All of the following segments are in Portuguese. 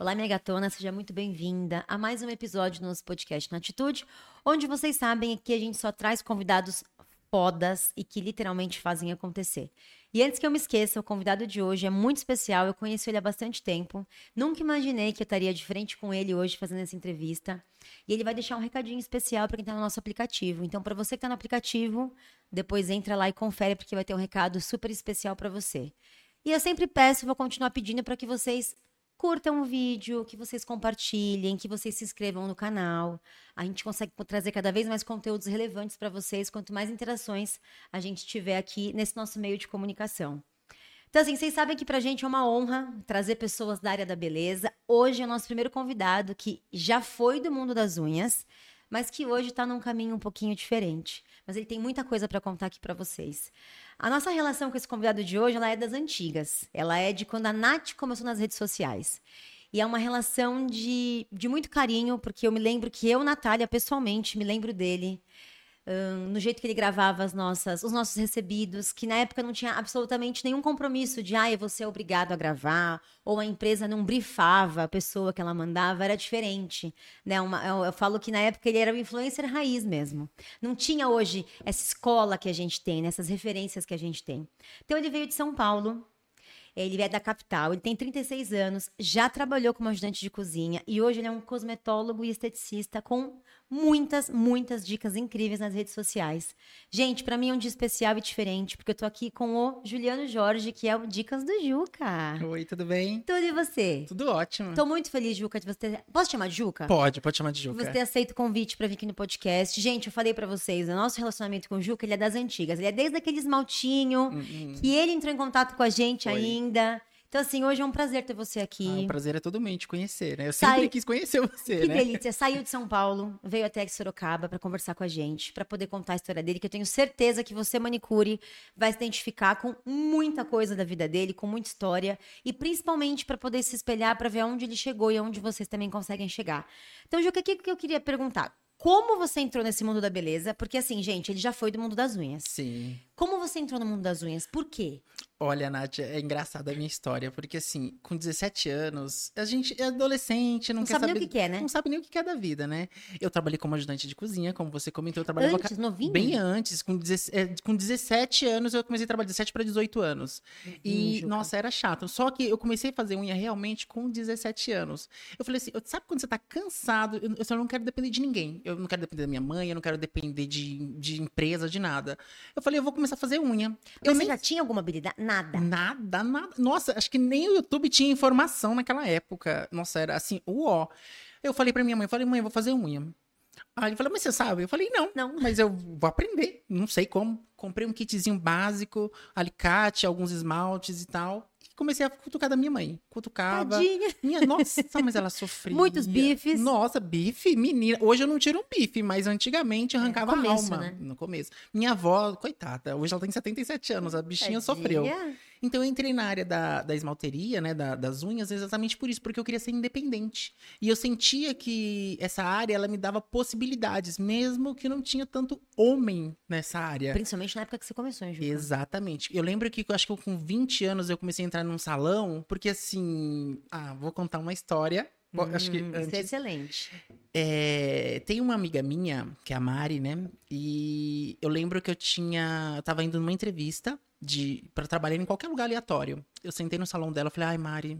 Olá, minha gatona, seja muito bem-vinda a mais um episódio do nosso podcast na Atitude, onde vocês sabem que a gente só traz convidados fodas e que literalmente fazem acontecer. E antes que eu me esqueça, o convidado de hoje é muito especial, eu conheço ele há bastante tempo, nunca imaginei que eu estaria de frente com ele hoje fazendo essa entrevista. E ele vai deixar um recadinho especial para quem está no nosso aplicativo. Então, para você que está no aplicativo, depois entra lá e confere, porque vai ter um recado super especial para você. E eu sempre peço, vou continuar pedindo para que vocês curtam o vídeo, que vocês compartilhem, que vocês se inscrevam no canal. A gente consegue trazer cada vez mais conteúdos relevantes para vocês, quanto mais interações a gente tiver aqui nesse nosso meio de comunicação. Então, assim, vocês sabem que pra gente é uma honra trazer pessoas da área da beleza. Hoje é o nosso primeiro convidado que já foi do mundo das unhas, mas que hoje está num caminho um pouquinho diferente. Mas ele tem muita coisa para contar aqui para vocês. A nossa relação com esse convidado de hoje, ela é das antigas. Ela é de quando a Nath começou nas redes sociais. E é uma relação de, de muito carinho, porque eu me lembro que eu, Natália, pessoalmente, me lembro dele no jeito que ele gravava as nossas, os nossos recebidos, que na época não tinha absolutamente nenhum compromisso de, ah, você é obrigado a gravar, ou a empresa não brifava a pessoa que ela mandava, era diferente. Né? Uma, eu, eu, falo que na época ele era o influencer raiz mesmo. Não tinha hoje essa escola que a gente tem, né? essas referências que a gente tem. Então ele veio de São Paulo, ele é da capital, ele tem 36 anos, já trabalhou como ajudante de cozinha e hoje ele é um cosmetólogo e esteticista com muitas, muitas dicas incríveis nas redes sociais. Gente, para mim é um dia especial e diferente, porque eu tô aqui com o Juliano Jorge, que é o Dicas do Juca. Oi, tudo bem? Tudo e você? Tudo ótimo. Tô muito feliz, Juca, de você ter... Posso chamar de Juca? Pode, pode chamar de Juca. Você ter aceito o convite para vir aqui no podcast. Gente, eu falei para vocês, o nosso relacionamento com o Juca, ele é das antigas. Ele é desde aquele esmaltinho, hum, hum. que ele entrou em contato com a gente ainda. Então, assim, hoje é um prazer ter você aqui. Ah, o prazer é todo mundo te conhecer, né? Eu Sai... sempre quis conhecer você, que né? Que delícia. Saiu de São Paulo, veio até Sorocaba para conversar com a gente, para poder contar a história dele, que eu tenho certeza que você, manicure, vai se identificar com muita coisa da vida dele, com muita história, e principalmente para poder se espelhar para ver onde ele chegou e onde vocês também conseguem chegar. Então, Juca, o que, que eu queria perguntar? Como você entrou nesse mundo da beleza? Porque, assim, gente, ele já foi do mundo das unhas. Sim. Como você entrou no mundo das unhas? Por quê? Olha, Nath, é engraçada a minha história, porque assim, com 17 anos, a gente é adolescente, não, não sabe saber. nem o que quer, né? Não sabe nem o que quer da vida, né? Eu trabalhei como ajudante de cozinha, como você comentou, eu trabalhava. Antes, ca... novinho? Bem antes, com, 17, é, com 17 anos eu comecei a trabalhar, 17 para 18 anos. E, hum, nossa, era chato. Só que eu comecei a fazer unha realmente com 17 anos. Eu falei assim, sabe quando você tá cansado? Eu, eu só não quero depender de ninguém. Eu não quero depender da minha mãe, eu não quero depender de, de empresa, de nada. Eu falei, eu vou começar a fazer unha. Mas eu você nem... já tinha alguma habilidade? Nada. Nada nada. Nossa, acho que nem o YouTube tinha informação naquela época. Nossa, era assim, uó. Eu falei pra minha mãe, eu falei, mãe, eu vou fazer unha. Aí ele falou, mas você sabe? Eu falei, não, não, mas eu vou aprender. Não sei como. Comprei um kitzinho básico, alicate, alguns esmaltes e tal comecei a cutucar da minha mãe. Cutucava. Tadinha. Minha, nossa, mas ela sofria. Muitos bifes. Nossa, bife, menina. Hoje eu não tiro um bife, mas antigamente arrancava é, começo, a alma. Né? No começo. Minha avó, coitada, hoje ela tem 77 anos, a bichinha Tadinha. sofreu. Então eu entrei na área da, da esmalteria, né, da, das unhas, exatamente por isso, porque eu queria ser independente. E eu sentia que essa área, ela me dava possibilidades, mesmo que não tinha tanto homem nessa área. Principalmente na época que você começou, hein, Ju? Exatamente. Eu lembro que, eu acho que com 20 anos eu comecei a entrar num salão, porque assim, ah, vou contar uma história. Hum, acho que antes, isso é excelente. É, tem uma amiga minha, que é a Mari, né? E eu lembro que eu tinha. Eu tava indo numa entrevista de para trabalhar em qualquer lugar aleatório. Eu sentei no salão dela falei, ai, Mari,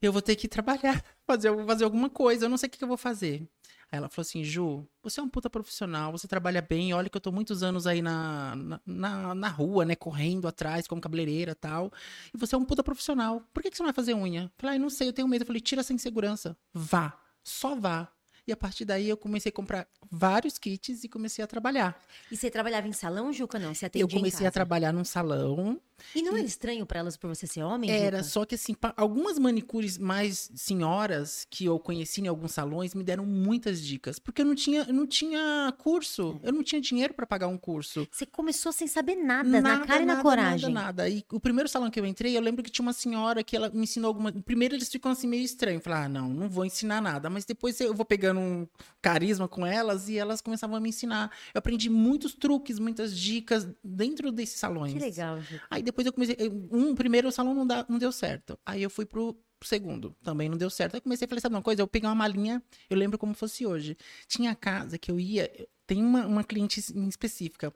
eu vou ter que trabalhar, fazer, fazer alguma coisa, eu não sei o que, que eu vou fazer. Aí ela falou assim, Ju, você é um puta profissional, você trabalha bem, olha que eu tô muitos anos aí na, na, na rua, né, correndo atrás, como cabeleireira tal, e você é um puta profissional, por que, que você não vai fazer unha? Eu falei, ai, não sei, eu tenho medo. Eu falei, tira essa insegurança, vá, só vá. E a partir daí eu comecei a comprar vários kits e comecei a trabalhar. E você trabalhava em salão, Juca, não? Você atendia Eu comecei a trabalhar num salão. E não e... era estranho para elas por você ser homem? Era, Juca? só que assim, algumas manicures mais senhoras que eu conheci em alguns salões me deram muitas dicas, porque eu não tinha, eu não tinha curso, eu não tinha dinheiro para pagar um curso. Você começou sem saber nada, nada na cara nada, e na coragem. Nada, nada. E o primeiro salão que eu entrei, eu lembro que tinha uma senhora que ela me ensinou alguma, primeiro eles ficam assim meio estranho, falar, ah, não, não vou ensinar nada, mas depois eu vou pegando um carisma com elas e elas começavam a me ensinar. Eu aprendi muitos truques, muitas dicas dentro desses salões. Que legal. Aí depois eu comecei. Um primeiro salão não, dá, não deu certo. Aí eu fui pro segundo. Também não deu certo. Aí comecei a falar, sabe uma coisa? Eu peguei uma malinha, eu lembro como fosse hoje. Tinha casa que eu ia. Tem uma, uma cliente específica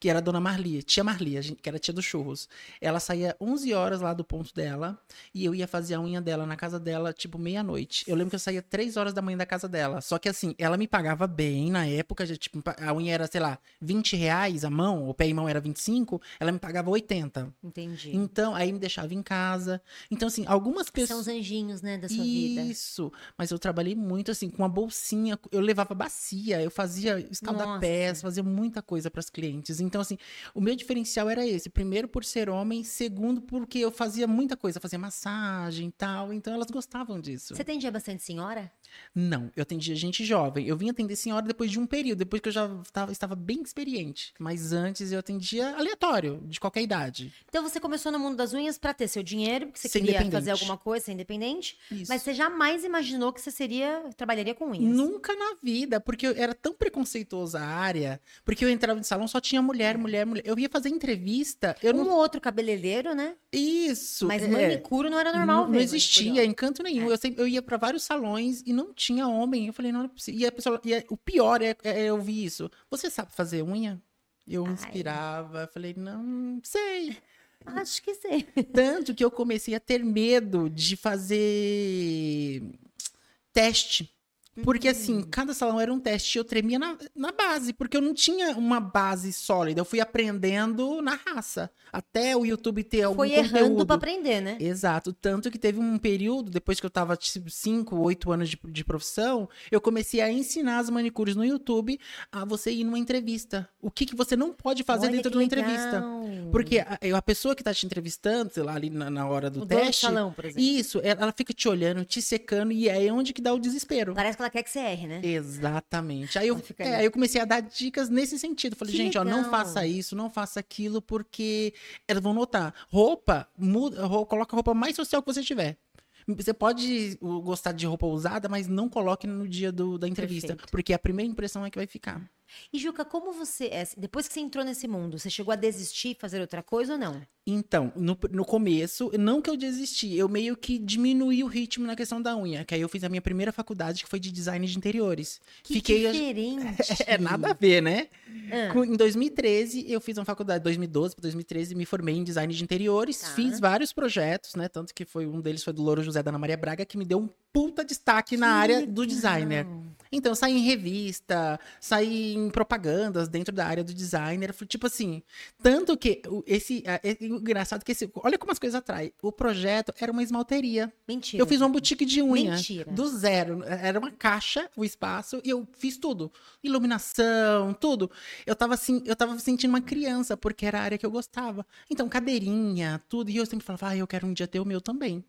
que era a dona Marli, tia Marli, gente, que era tia dos churros. Ela saía 11 horas lá do ponto dela e eu ia fazer a unha dela na casa dela, tipo, meia-noite. Eu lembro que eu saía 3 horas da manhã da casa dela. Só que assim, ela me pagava bem na época, já, tipo, a unha era, sei lá, 20 reais a mão, o pé e mão era 25, ela me pagava 80. Entendi. Então, aí me deixava em casa. Então, assim, algumas pessoas. São os anjinhos, né, da sua vida. Isso. Mas eu trabalhei muito, assim, com uma bolsinha. Eu levava bacia, eu fazia escaldapés, fazia muita coisa para as clientes. Então, assim, o meu diferencial era esse. Primeiro, por ser homem. Segundo, porque eu fazia muita coisa. Fazia massagem e tal. Então, elas gostavam disso. Você atendia bastante senhora? Não, eu atendia gente jovem. Eu vim atender senhora depois de um período, depois que eu já tava, estava bem experiente. Mas antes eu atendia aleatório, de qualquer idade. Então você começou no mundo das unhas para ter seu dinheiro, porque você ser queria fazer alguma coisa, ser independente. Isso. Mas você jamais imaginou que você seria, trabalharia com unhas? Nunca na vida, porque eu era tão preconceituosa a área, porque eu entrava no salão só tinha mulher, mulher, mulher. Eu ia fazer entrevista, eu um não... outro cabeleireiro, né? Isso. Mas é, manicure não era normal, Não, não existia encanto nenhum. É. Eu, sempre, eu ia para vários salões e não tinha homem. Eu falei, não, não é possível. E a pessoa, e o pior é, é, eu ouvir isso. Você sabe fazer unha? Eu Ai. inspirava, falei, não sei. Acho que sei. Tanto que eu comecei a ter medo de fazer teste. Porque, assim, uhum. cada salão era um teste. Eu tremia na, na base, porque eu não tinha uma base sólida. Eu fui aprendendo na raça. Até o YouTube ter algum Foi conteúdo. errando pra aprender, né? Exato. Tanto que teve um período, depois que eu tava, tipo, 5, 8 anos de, de profissão, eu comecei a ensinar as manicures no YouTube a você ir numa entrevista. O que, que você não pode fazer Olha dentro de uma legal. entrevista. Porque a, a, pessoa que tá te entrevistando, sei lá, ali na, na hora do o teste... salão, por exemplo. Isso. Ela fica te olhando, te secando, e é onde que dá o desespero. Parece que ela quer que você erre, né? Exatamente. Aí eu, é, aí eu comecei a dar dicas nesse sentido. Falei, que gente, legal. ó, não faça isso, não faça aquilo, porque elas vão notar. Roupa, muda, roupa, coloca a roupa mais social que você tiver. Você pode gostar de roupa usada, mas não coloque no dia do, da entrevista, Perfeito. porque a primeira impressão é que vai ficar. E Juca, como você é? Depois que você entrou nesse mundo, você chegou a desistir, fazer outra coisa ou não? Então, no, no começo, não que eu desisti, eu meio que diminuí o ritmo na questão da unha. Que aí eu fiz a minha primeira faculdade, que foi de design de interiores. Que Fiquei, diferente. É, é, nada a ver, né? Ah. Em 2013, eu fiz uma faculdade, 2012 para 2013, me formei em design de interiores. Tá. Fiz vários projetos, né? Tanto que foi um deles foi do Louro José da Ana Maria Braga, que me deu um puta destaque que na área legal. do designer. Então, saí em revista, saí em propagandas dentro da área do designer. Tipo assim, tanto que esse. É, engraçado que esse. Olha como as coisas atraem. O projeto era uma esmalteria. Mentira. Eu fiz uma boutique de unha. Mentira. Do zero. Era uma caixa, o espaço, e eu fiz tudo. Iluminação, tudo. Eu tava assim, eu tava sentindo uma criança, porque era a área que eu gostava. Então, cadeirinha, tudo. E eu sempre falava, ah, eu quero um dia ter o meu também.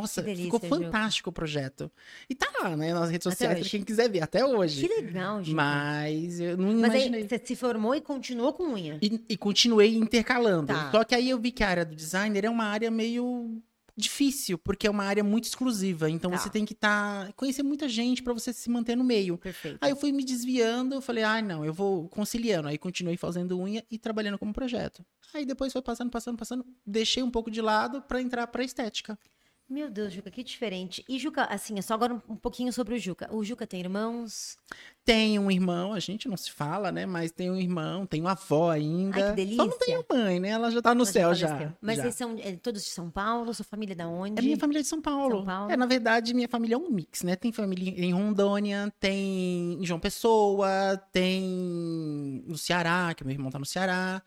Nossa, delícia, ficou fantástico o projeto. E tá lá, né, nas redes sociais, pra quem quiser ver, até hoje. Que legal, gente. Mas eu não Mas imaginei. Aí você se formou e continuou com unha? E, e continuei intercalando. Tá. Só que aí eu vi que a área do designer é uma área meio difícil, porque é uma área muito exclusiva. Então tá. você tem que estar. Tá, conhecer muita gente para você se manter no meio. Perfeito. Aí eu fui me desviando, falei, ai, ah, não, eu vou conciliando. Aí continuei fazendo unha e trabalhando como projeto. Aí depois foi passando, passando, passando, deixei um pouco de lado para entrar para estética. Meu Deus, Juca, que diferente. E Juca, assim, é só agora um pouquinho sobre o Juca. O Juca tem irmãos? Tem um irmão, a gente não se fala, né? Mas tem um irmão, tem uma avó ainda. Ai, que delícia. Só não tem a mãe, né? Ela já tá no Ela céu já. já. Mas já. vocês são é, todos de São Paulo? Sua família é da onde? É minha família de São Paulo. São Paulo. É, na verdade, minha família é um mix, né? Tem família em Rondônia, tem em João Pessoa, tem no Ceará, que meu irmão tá no Ceará.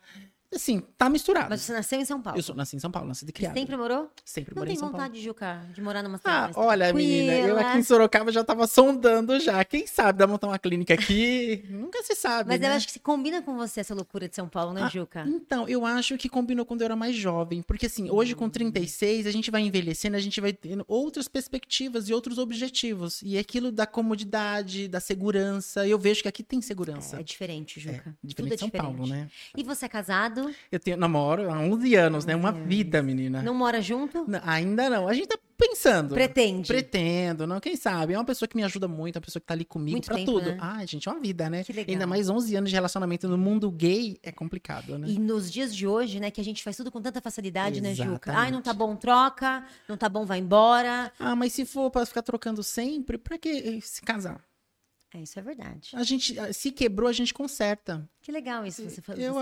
Assim, tá misturado. Mas você nasceu em São Paulo? Eu sou, nasci em São Paulo, nasci de criado. Você sempre morou? Sempre morei em São Paulo. Não tem vontade de Juca, de morar numa cidade Ah, olha, menina, eu aqui em Sorocaba já tava sondando já. Quem sabe dá montar uma clínica aqui? Nunca se sabe, Mas né? eu acho que se combina com você essa loucura de São Paulo, né, ah, Juca? Então, eu acho que combinou quando eu era mais jovem. Porque assim, hoje com 36, a gente vai envelhecendo, a gente vai tendo outras perspectivas e outros objetivos. E aquilo da comodidade, da segurança, eu vejo que aqui tem segurança. É, é diferente, Juca. É, diferente São é diferente. Paulo, né? E você é casado? Namorado? Eu tenho namoro há 11 anos, né? Uma 11 anos. vida, menina. Não mora junto? Não, ainda não. A gente tá pensando. Pretende. Pretendo, não, quem sabe? É uma pessoa que me ajuda muito, uma pessoa que tá ali comigo Muito pra tempo, tudo. né? Ai, gente, é uma vida, né? Que legal. Ainda mais 11 anos de relacionamento no mundo gay é complicado, né? E nos dias de hoje, né, que a gente faz tudo com tanta facilidade, né, Juca? Exatamente. Ai, não tá bom, troca. Não tá bom, vai embora. Ah, mas se for pra ficar trocando sempre, pra que se casar? É, isso é verdade. A gente, se quebrou, a gente conserta. Que legal isso você, você Eu,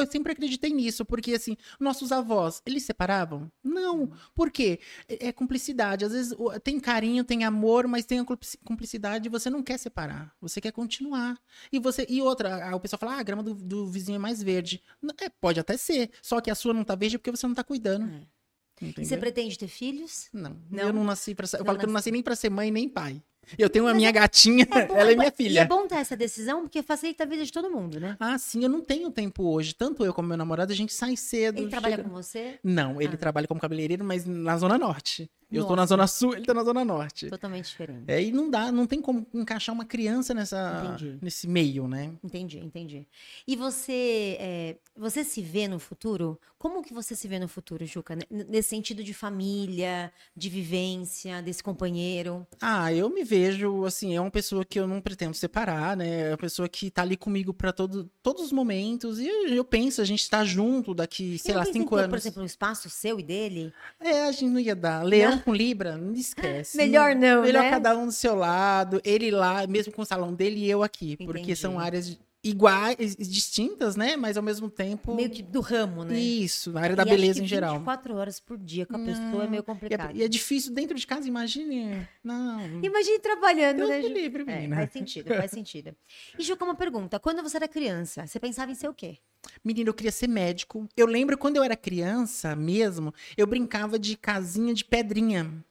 eu sempre acreditei nisso, porque assim, nossos avós, eles separavam? Não. Por quê? É, é cumplicidade. Às vezes tem carinho, tem amor, mas tem a cumplici- cumplicidade e você não quer separar. Você quer continuar. E você e outra, a- o pessoal fala: ah, a grama do, do vizinho é mais verde. É, pode até ser. Só que a sua não tá verde porque você não tá cuidando. É. E você pretende ter filhos? Não, Não? eu não nasci ser. Eu Não falo que eu não nasci. nasci nem pra ser mãe nem pai. Eu tenho a minha gatinha, bom, ela é minha E é filha. bom ter essa decisão, porque facilita a vida de todo mundo, né? Ah, sim, eu não tenho tempo hoje. Tanto eu como meu namorado, a gente sai cedo. Ele trabalha chega- com você? Não, ele Ah. trabalha como cabeleireiro, mas na Zona Norte. Eu tô na. Zona Sul, ele tá na Zona Norte. Totalmente diferente. É, e não dá, não tem como encaixar uma criança nessa, Entendi. nesse meio, né? Entendi, entendi. E você, é, você se vê no futuro? Como que você se vê no futuro, Juca? N- Nesse sentido de família, de vivência, desse companheiro? Ah, eu me vejo, assim, é uma pessoa que eu não pretendo separar, né? É uma pessoa que tá ali comigo pra todo, todos os momentos. E eu, eu penso, a gente tá junto daqui, sei E lá, cinco anos. Por exemplo, um espaço seu e dele? É, a gente não ia dar. Leão com Libra, não esquece. Melhor não, Melhor né? cada um do seu lado, ele lá, mesmo com o salão dele e eu aqui. Porque Entendi. são áreas iguais, distintas, né? Mas ao mesmo tempo. Meio que do ramo, né? Isso, na área da E beleza em geral. 24 horas por dia com a pessoa é meio E é, complicado. e é difícil dentro de casa, imagine. Não. Imagine trabalhando, Deus né, Ju? livre, É, faz sentido, faz sentido. E Juca, uma pergunta. Quando você era criança, você pensava em ser o quê? Menina, eu queria ser médico. Eu lembro quando eu era criança mesmo, eu brincava de casinha de pedrinha.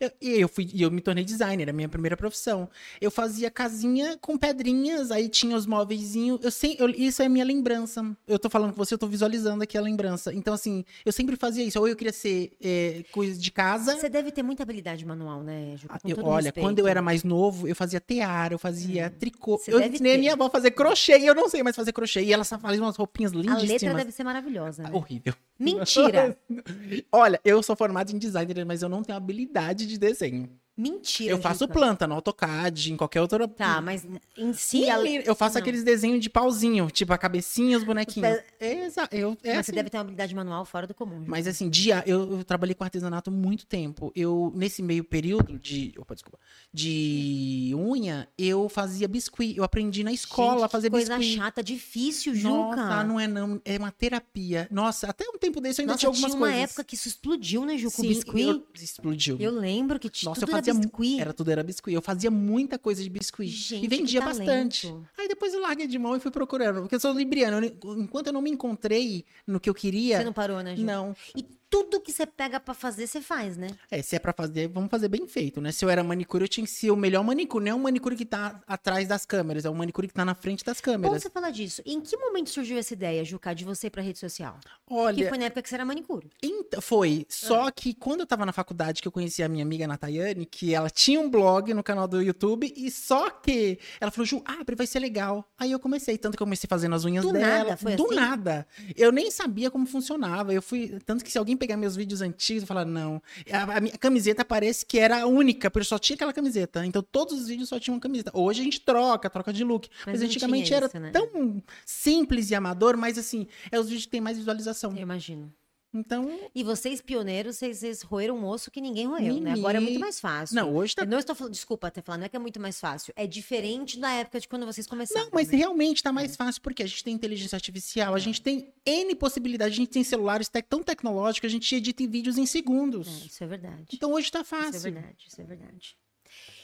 Eu, e eu, fui, eu me tornei designer, a minha primeira profissão. Eu fazia casinha com pedrinhas, aí tinha os móveizinhos. Eu sei, eu- isso é a minha lembrança. Eu tô falando com você, eu tô visualizando aqui a lembrança. Então, assim, eu sempre fazia isso. Ou eu queria ser é, coisa de casa. Você deve ter muita habilidade manual, né, Juca? Com Eu- olha, respeito. quando eu era mais novo, eu fazia tear, eu fazia tricô. Você Eu ensinei a minha avó a fazer crochê e eu não sei mais fazer crochê. E ela só fazia umas roupinhas A lindíssimas. letra deve ser maravilhosa, né? Horrível. Mentira! Olha, eu sou formado em designer, mas eu não tenho habilidade de desenho. Mentira, eu faço planta no AutoCAD, em qualquer outra. Tá, mas em si... a- Menina, Eu faço Não. aqueles desenhos de pauzinho, tipo a cabecinha, os bonequinhos. Mas- Exato. Eu, é mas assim. você deve ter uma habilidade manual fora do comum. Mas assim, dia, eu, eu trabalhei com artesanato muito tempo. Eu, nesse meio período de. Opa, desculpa. De unha, eu fazia biscuit. Eu aprendi na escola Gente, a fazer coisa biscuit. chata, difícil, Juca. Nossa, não é não. É uma terapia. Nossa, até um tempo desse eu ainda Nossa, tinha algumas tinha uma coisas. época que isso explodiu, né, Juca? o Sim, biscuit. eu- explodiu. Eu lembro que tinha Nossa, eu fazia era mu- biscuit. Era tudo era biscuit. Eu fazia muita coisa de biscuit. Gente, e vendia bastante. Aí depois eu larguei de mão e fui procurando. Porque eu sou libriano. eu- enquanto eu não me encontrei no que eu queria. Você não parou, né, Ju? não. E tudo que você pega pra fazer, você faz, né? É, se é pra fazer, vamos fazer bem feito, né? Se eu era manicure, eu tinha que ser o melhor manicure. Não é um manicure que tá atrás das câmeras, é um manicure que tá na frente das câmeras. você falar disso. Em que momento surgiu essa ideia, Juca, de você ir pra rede social? Que Olha, foi na época que você era manicure. Então, foi. Só que quando eu tava na faculdade, que eu conheci a minha amiga Natayane, que ela tinha um blog no canal do YouTube, e só que ela falou, Ju, abre, vai ser legal. Aí eu comecei, tanto que eu comecei fazendo as unhas Do dela. nada, foi do assim? nada. Eu nem sabia como funcionava. Eu fui. Tanto que se alguém pegar meus vídeos antigos e falar, não. A, a minha camiseta parece que era a única, porque só tinha aquela camiseta. Então todos os vídeos só tinham uma camiseta. Hoje a gente troca, troca de look. Mas Mas, antigamente tinha era isso, né? tão simples e amador, mas assim, é os vídeos que tem mais visualização. Eu imagino. Então, E vocês, pioneiros, vocês, vocês roeram um osso que ninguém roeu, né? Agora é muito mais fácil. não, hoje tá Eu não estou falando, desculpa até falar, não é que é muito mais fácil. É diferente da época de quando vocês começaram. Não, mas né? realmente tá mais fácil porque a gente tem inteligência artificial, a gente tem N possibilidades, a gente tem celulares tão tecnológicos, a gente edita em vídeos em segundos. É, isso é verdade. Então hoje tá Isso é fácil. verdade, isso é verdade.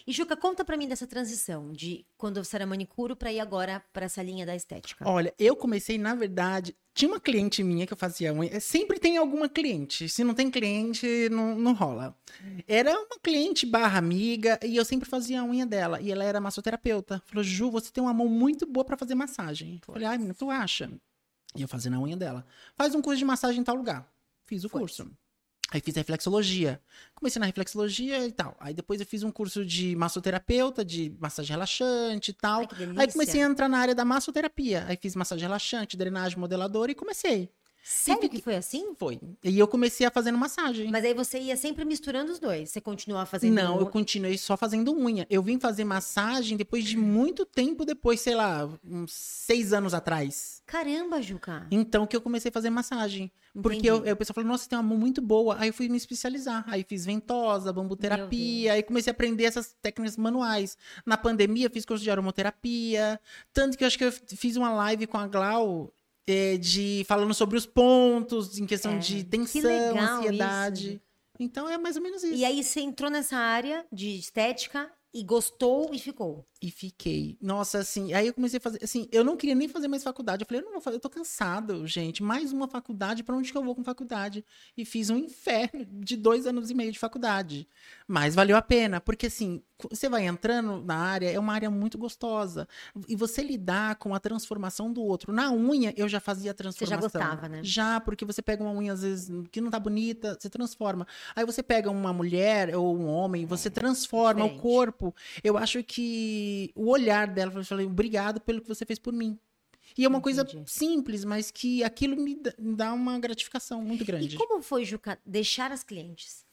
E Juca, conta pra mim dessa transição de quando você era manicure pra ir agora pra essa linha da estética. Olha, eu comecei, na verdade, tinha uma cliente minha que eu fazia unha. Sempre tem alguma cliente. Se não tem cliente, não, não rola. Era uma cliente barra amiga e eu sempre fazia a unha dela. E ela era massoterapeuta. Falou, Ju, você tem uma mão muito boa pra fazer massagem. Eu Falei, ai, menina, tu acha? E eu fazendo a unha dela. Faz um curso de massagem em tal lugar. Fiz o Foi. curso. Aí fiz reflexologia. Comecei na reflexologia e tal. Aí depois eu fiz um curso de massoterapeuta, de massagem relaxante e tal. Ai. Aí comecei a entrar na área da massoterapia. Aí fiz massagem relaxante, drenagem modeladora e comecei. Sério que foi assim? Foi. E eu comecei a fazendo massagem. Mas aí você ia sempre misturando os dois. Você continuava fazendo Não, um- eu continuei só fazendo unha. Eu vim fazer massagem depois de muito tempo depois, sei lá, uns seis anos atrás. Caramba, Juca. Então que eu comecei a fazer massagem. Porque eu, Entendi. eu, o pessoal falou, nossa, tem uma mão muito boa. Aí eu fui me especializar. Aí fiz ventosa, bambuterapia. Aí comecei a aprender essas técnicas manuais. Na pandemia, fiz curso de aromaterapia. Tanto que eu acho que eu fiz uma live com a Glau. Eh, de falando sobre os pontos em questão É, de tensão, ansiedade. isso. Então é mais ou menos isso. E aí você entrou nessa área de estética e gostou e ficou. E fiquei. Nossa, assim, aí eu comecei a fazer, assim, eu não queria nem fazer mais faculdade. Eu falei, eu não vou fazer, eu tô cansado, gente. Mais uma faculdade, pra onde que eu vou com faculdade? E fiz um inferno de dois anos e meio de faculdade. Mas valeu a pena, porque assim, você vai entrando na área, é uma área muito gostosa. E você lidar com a transformação do outro. Na unha, eu já fazia a Você já transformação. gostava, né? Já, porque você pega uma unha, às vezes, que não tá bonita, você transforma. Aí você pega uma mulher ou um homem, você transforma o É, diferente. corpo. Eu acho que o olhar dela, eu falei, obrigado pelo que você fez por mim. E é uma coisa Entendi. simples, mas que aquilo me dá- me dá uma gratificação muito grande. E como foi, Juca, deixar as clientes?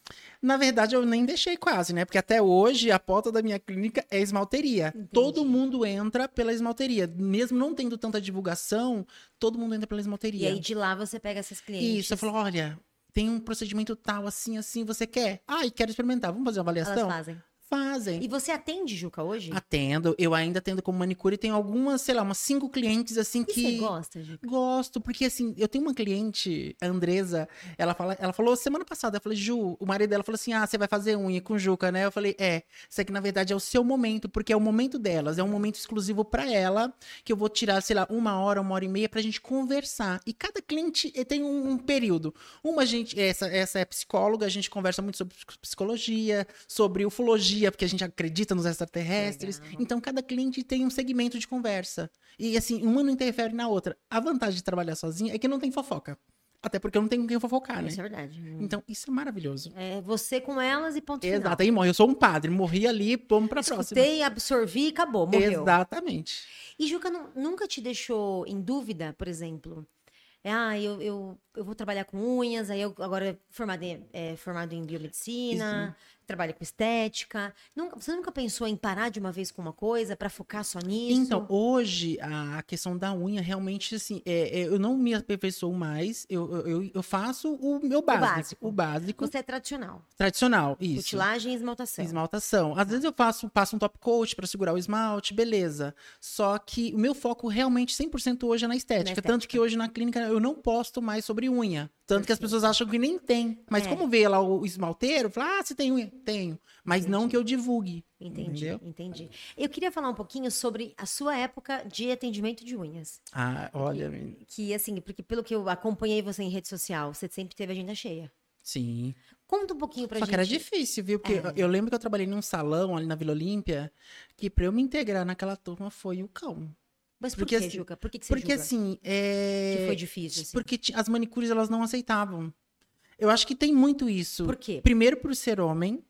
Na verdade, eu nem deixei quase, né? Porque até hoje a porta da minha clínica é esmalteria. Entendi. Todo mundo entra pela esmalteria. Mesmo não tendo tanta divulgação, todo mundo entra pela esmalteria. E aí de lá você pega essas clientes. Isso, eu falo, olha, tem um procedimento tal, assim, assim, você quer? Ai, quero experimentar, vamos fazer uma Elas avaliação? fazem. Fazem. E você atende, Juca, hoje? Atendo, eu ainda atendo como manicure e tenho algumas, sei lá, umas cinco clientes assim E que. você gosta, Juca? Gosto, porque assim, eu tenho uma cliente, a Andresa, ela, fala, ela falou semana passada, eu falei, Ju, o marido dela falou assim: ah, você vai fazer unha com Juca, né? Eu falei, é, isso aqui na verdade é o seu momento, porque é o momento delas, é um momento exclusivo pra ela, que eu vou tirar, sei lá, uma hora, uma hora e meia pra gente conversar. E cada cliente eh, tem um, um período. Uma gente, essa, essa é psicóloga, a gente conversa muito sobre psicologia, sobre ufologia, porque a gente acredita nos extraterrestres. Legal. Então, cada cliente tem um segmento de conversa. E assim, uma não interfere na outra. A vantagem de trabalhar sozinha é que não tem fofoca. Até porque eu não tenho com quem fofocar, né? Isso é verdade. Então, isso é maravilhoso. É você com elas e ponto final. Exato. Aí morre. Eu sou um padre, morri ali, vamos pra próxima. Escutei, absorvi e acabou, morreu. Exatamente. E Juca nu- nunca te deixou em dúvida, por exemplo? Ah, eu, eu, eu vou trabalhar com unhas, aí eu agora formado em, é, formado em biomedicina, trabalho com estética. Nunca, você nunca pensou em parar de uma vez com uma coisa para focar só nisso? Então, hoje, a questão da unha, realmente, assim, é, é, eu não me aperfeiçoo mais, eu, eu, eu- faço o meu básico. básico. O básico, você é tradicional. tradicional, isso. Cutilagem e esmaltação. Esmaltação. Às vezes eu faço, passo um top coat pra segurar o esmalte, beleza. Só que o meu foco realmente 100% hoje é na estética. estética. Tanto que hoje na clínica eu não posto mais sobre unha. Tanto que as pessoas acham que nem tem. Mas É. como vê lá o esmalteiro, fala, ah, você tem unha? Tenho. Mas não Entendi. que eu divulgue. Entendi, Entendeu? entendi. Eu queria falar um pouquinho sobre a sua época de atendimento de unhas. Ah, olha, menina. Que, assim, porque pelo que eu acompanhei você em rede social, você sempre teve agenda cheia. sim. Conta um pouquinho pra Só gente. que era difícil, viu? Porque É. eu lembro que eu trabalhei num salão ali na Vila Olímpia, que pra eu me integrar naquela turma foi o cão. Mas por porque que, assim- Juca? Por que, que você Porque julga assim, é... que foi difícil, assim? Porque as manicures elas não aceitavam. Eu acho que tem muito isso. Por quê? Primeiro, por ser homem.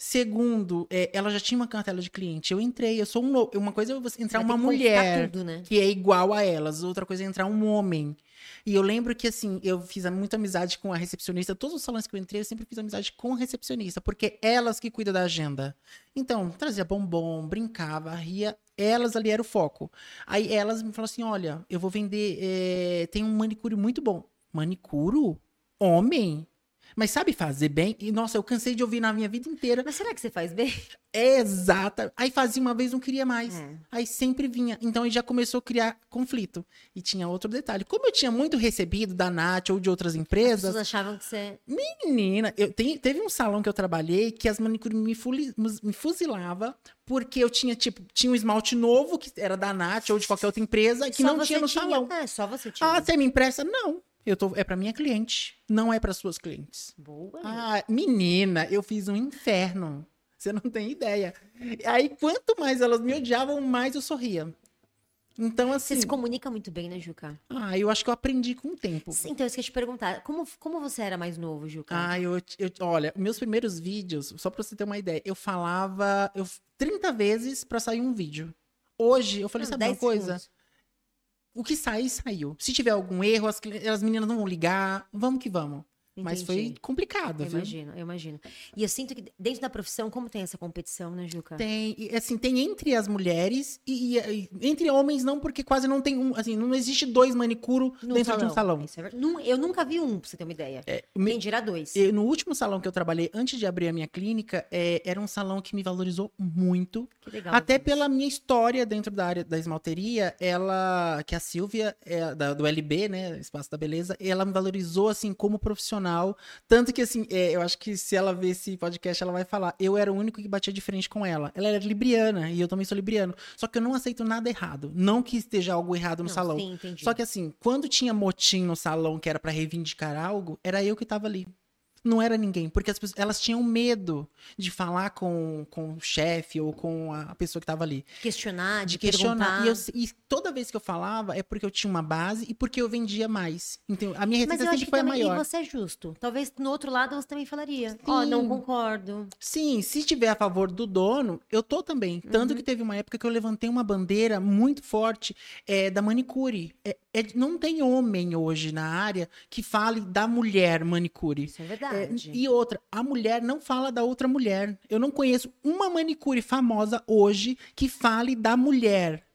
Segundo, é, ela já tinha uma cartela de cliente. Eu entrei, eu sou um. no- Uma coisa é você entrar uma mulher tudo, né? que é igual a elas, outra coisa é entrar um homem. E eu lembro que, assim, eu fiz muita amizade com a recepcionista. Todos os salões que eu entrei, eu sempre fiz amizade com a recepcionista, porque elas que cuidam da agenda. Então, trazia bombom, brincava, ria. Elas ali era o foco. Aí elas me falaram assim: olha, eu vou vender. eh, tem um manicure muito bom. Manicuro? Homem? Mas sabe fazer bem? E, nossa, eu cansei de ouvir na minha vida inteira. Mas será que você faz bem? Exata. Aí fazia uma vez, não queria mais. É. Aí sempre vinha. Então aí já começou a criar conflito. E tinha outro detalhe. Como eu tinha muito recebido da Nath ou de outras As empresas, pessoas achavam que você. menina, eu tem- teve um salão que eu trabalhei que as manicures me, fuli- me fuzilava porque eu tinha, tipo, tinha um esmalte novo que era da Nath ou de qualquer outra empresa que só não tinha no salão. É, só você tinha. Ah, você me empresta? Não. Eu tô, é pra minha cliente, não é para suas clientes. Boa. Ah, menina, eu fiz um inferno. Você não tem ideia. Aí, quanto mais elas me odiavam, mais eu sorria. Então, Você assim. se comunica muito bem, né, Juca? Ah, eu acho que eu aprendi com o tempo. Então, eu esqueci de perguntar. Como, como você era mais novo, Juca? Ah, eu, eu- olha, meus primeiros vídeos, só pra você ter uma ideia, eu falava eu, 30 vezes pra sair um vídeo. Hoje, eu falei, Ah, sabe uma 10 coisa? segundos. O que sair, saiu. Se tiver algum erro, as, as meninas não vão ligar, vamos que vamos. Mas foi complicado, Eu viu? imagino, eu imagino. E eu sinto que dentro da profissão, como tem essa competição, né, Juca? Tem, assim, tem entre as mulheres e, e- entre homens não, porque quase não tem um, assim, não existe dois manicuro Num dentro de um salão. É Eu nunca vi um, pra você ter uma ideia. me- Quem dirá dois. E no último salão que eu trabalhei, antes de abrir a minha clínica, é, era um salão que me valorizou muito. Que legal. Até pela minha história dentro da área da esmalteria, ela, que a Silvia, é, da- do LB, né, Espaço da Beleza, ela me valorizou, assim, como profissional. Tanto que, assim, é, eu acho que se ela ver esse podcast, ela vai falar, eu era o único que batia de frente com ela. Ela era libriana, e eu também sou libriano. Só que eu não aceito nada errado. Não que esteja algo errado no Não, salão. Sim. Só que assim, quando tinha motim no salão que era pra reivindicar algo, era eu que tava ali. Não era ninguém, porque as pessoas, elas tinham medo de falar com, com o chefe ou com a pessoa que tava ali. questionar, de, De questionar. E, eu- e toda vez que eu falava é porque eu tinha uma base e porque eu vendia mais. Então, a minha receita sempre que foi a também, e maior. você é justo. Talvez no outro lado você também falaria. Ó, não Sim. concordo. Sim, se tiver a favor do dono, eu tô também. Tanto Uhum. que teve uma época que eu levantei uma bandeira muito forte é, da manicure. É, é- não tem homem hoje na área que fale da mulher manicure. Isso é É, verdade. e outra, a mulher não fala da outra mulher. Eu não conheço uma manicure famosa hoje que fale da mulher.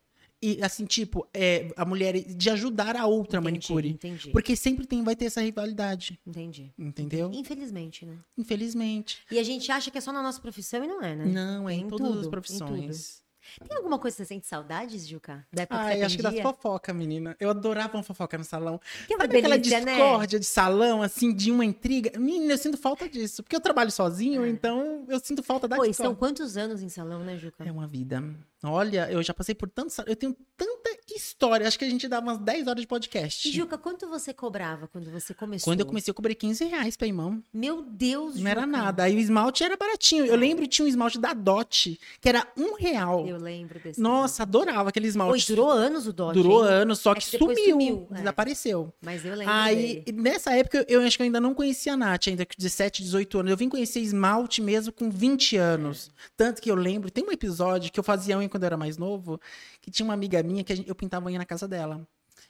E assim, tipo, é, a mulher de ajudar a outra entendi, manicure. Entendi. Porque sempre tem, vai ter essa rivalidade, Entendi. entendeu? Infelizmente, né? Infelizmente. E a gente acha que é só na nossa profissão e não é, né? Não, é em, Em todas tudo, as profissões. Tem alguma coisa que você sente saudades, Juca? Da época que Ai, você acho que das atendia? fofoca, menina. Eu adorava uma fofoca no salão. Que Sabe aquela delícia, né? discórdia de salão, assim, de uma intriga? Menina, eu sinto falta disso. Porque eu trabalho sozinho, Ah. então eu sinto falta da Pô, discórdia. são quantos anos em salão, né, Juca? É uma vida. Olha, eu já passei por tantos. Eu tenho tanta história. Acho que a gente dava umas 10 horas de podcast. E, Juca, quanto você cobrava quando você começou? Quando eu comecei, eu cobrei 15 reais pra irmão. Meu Deus, Não era Juca. nada. Aí o esmalte era baratinho. Eu lembro que tinha um esmalte da Dot, que era um real. Eu lembro desse. Nossa, adorava aquele esmalte. durou anos o Dodge, Durou hein? anos, só É que, sumiu, sumiu, é. desapareceu. Mas eu lembro Aí, dele. nessa época, eu acho que eu ainda não conhecia a Nath, ainda com 17, 18 anos. Eu vim conhecer esmalte mesmo com 20 anos. Tanto que eu lembro, tem um episódio que eu fazia unha quando eu era mais novo, que tinha uma amiga minha que gente- eu pintava unha na casa dela.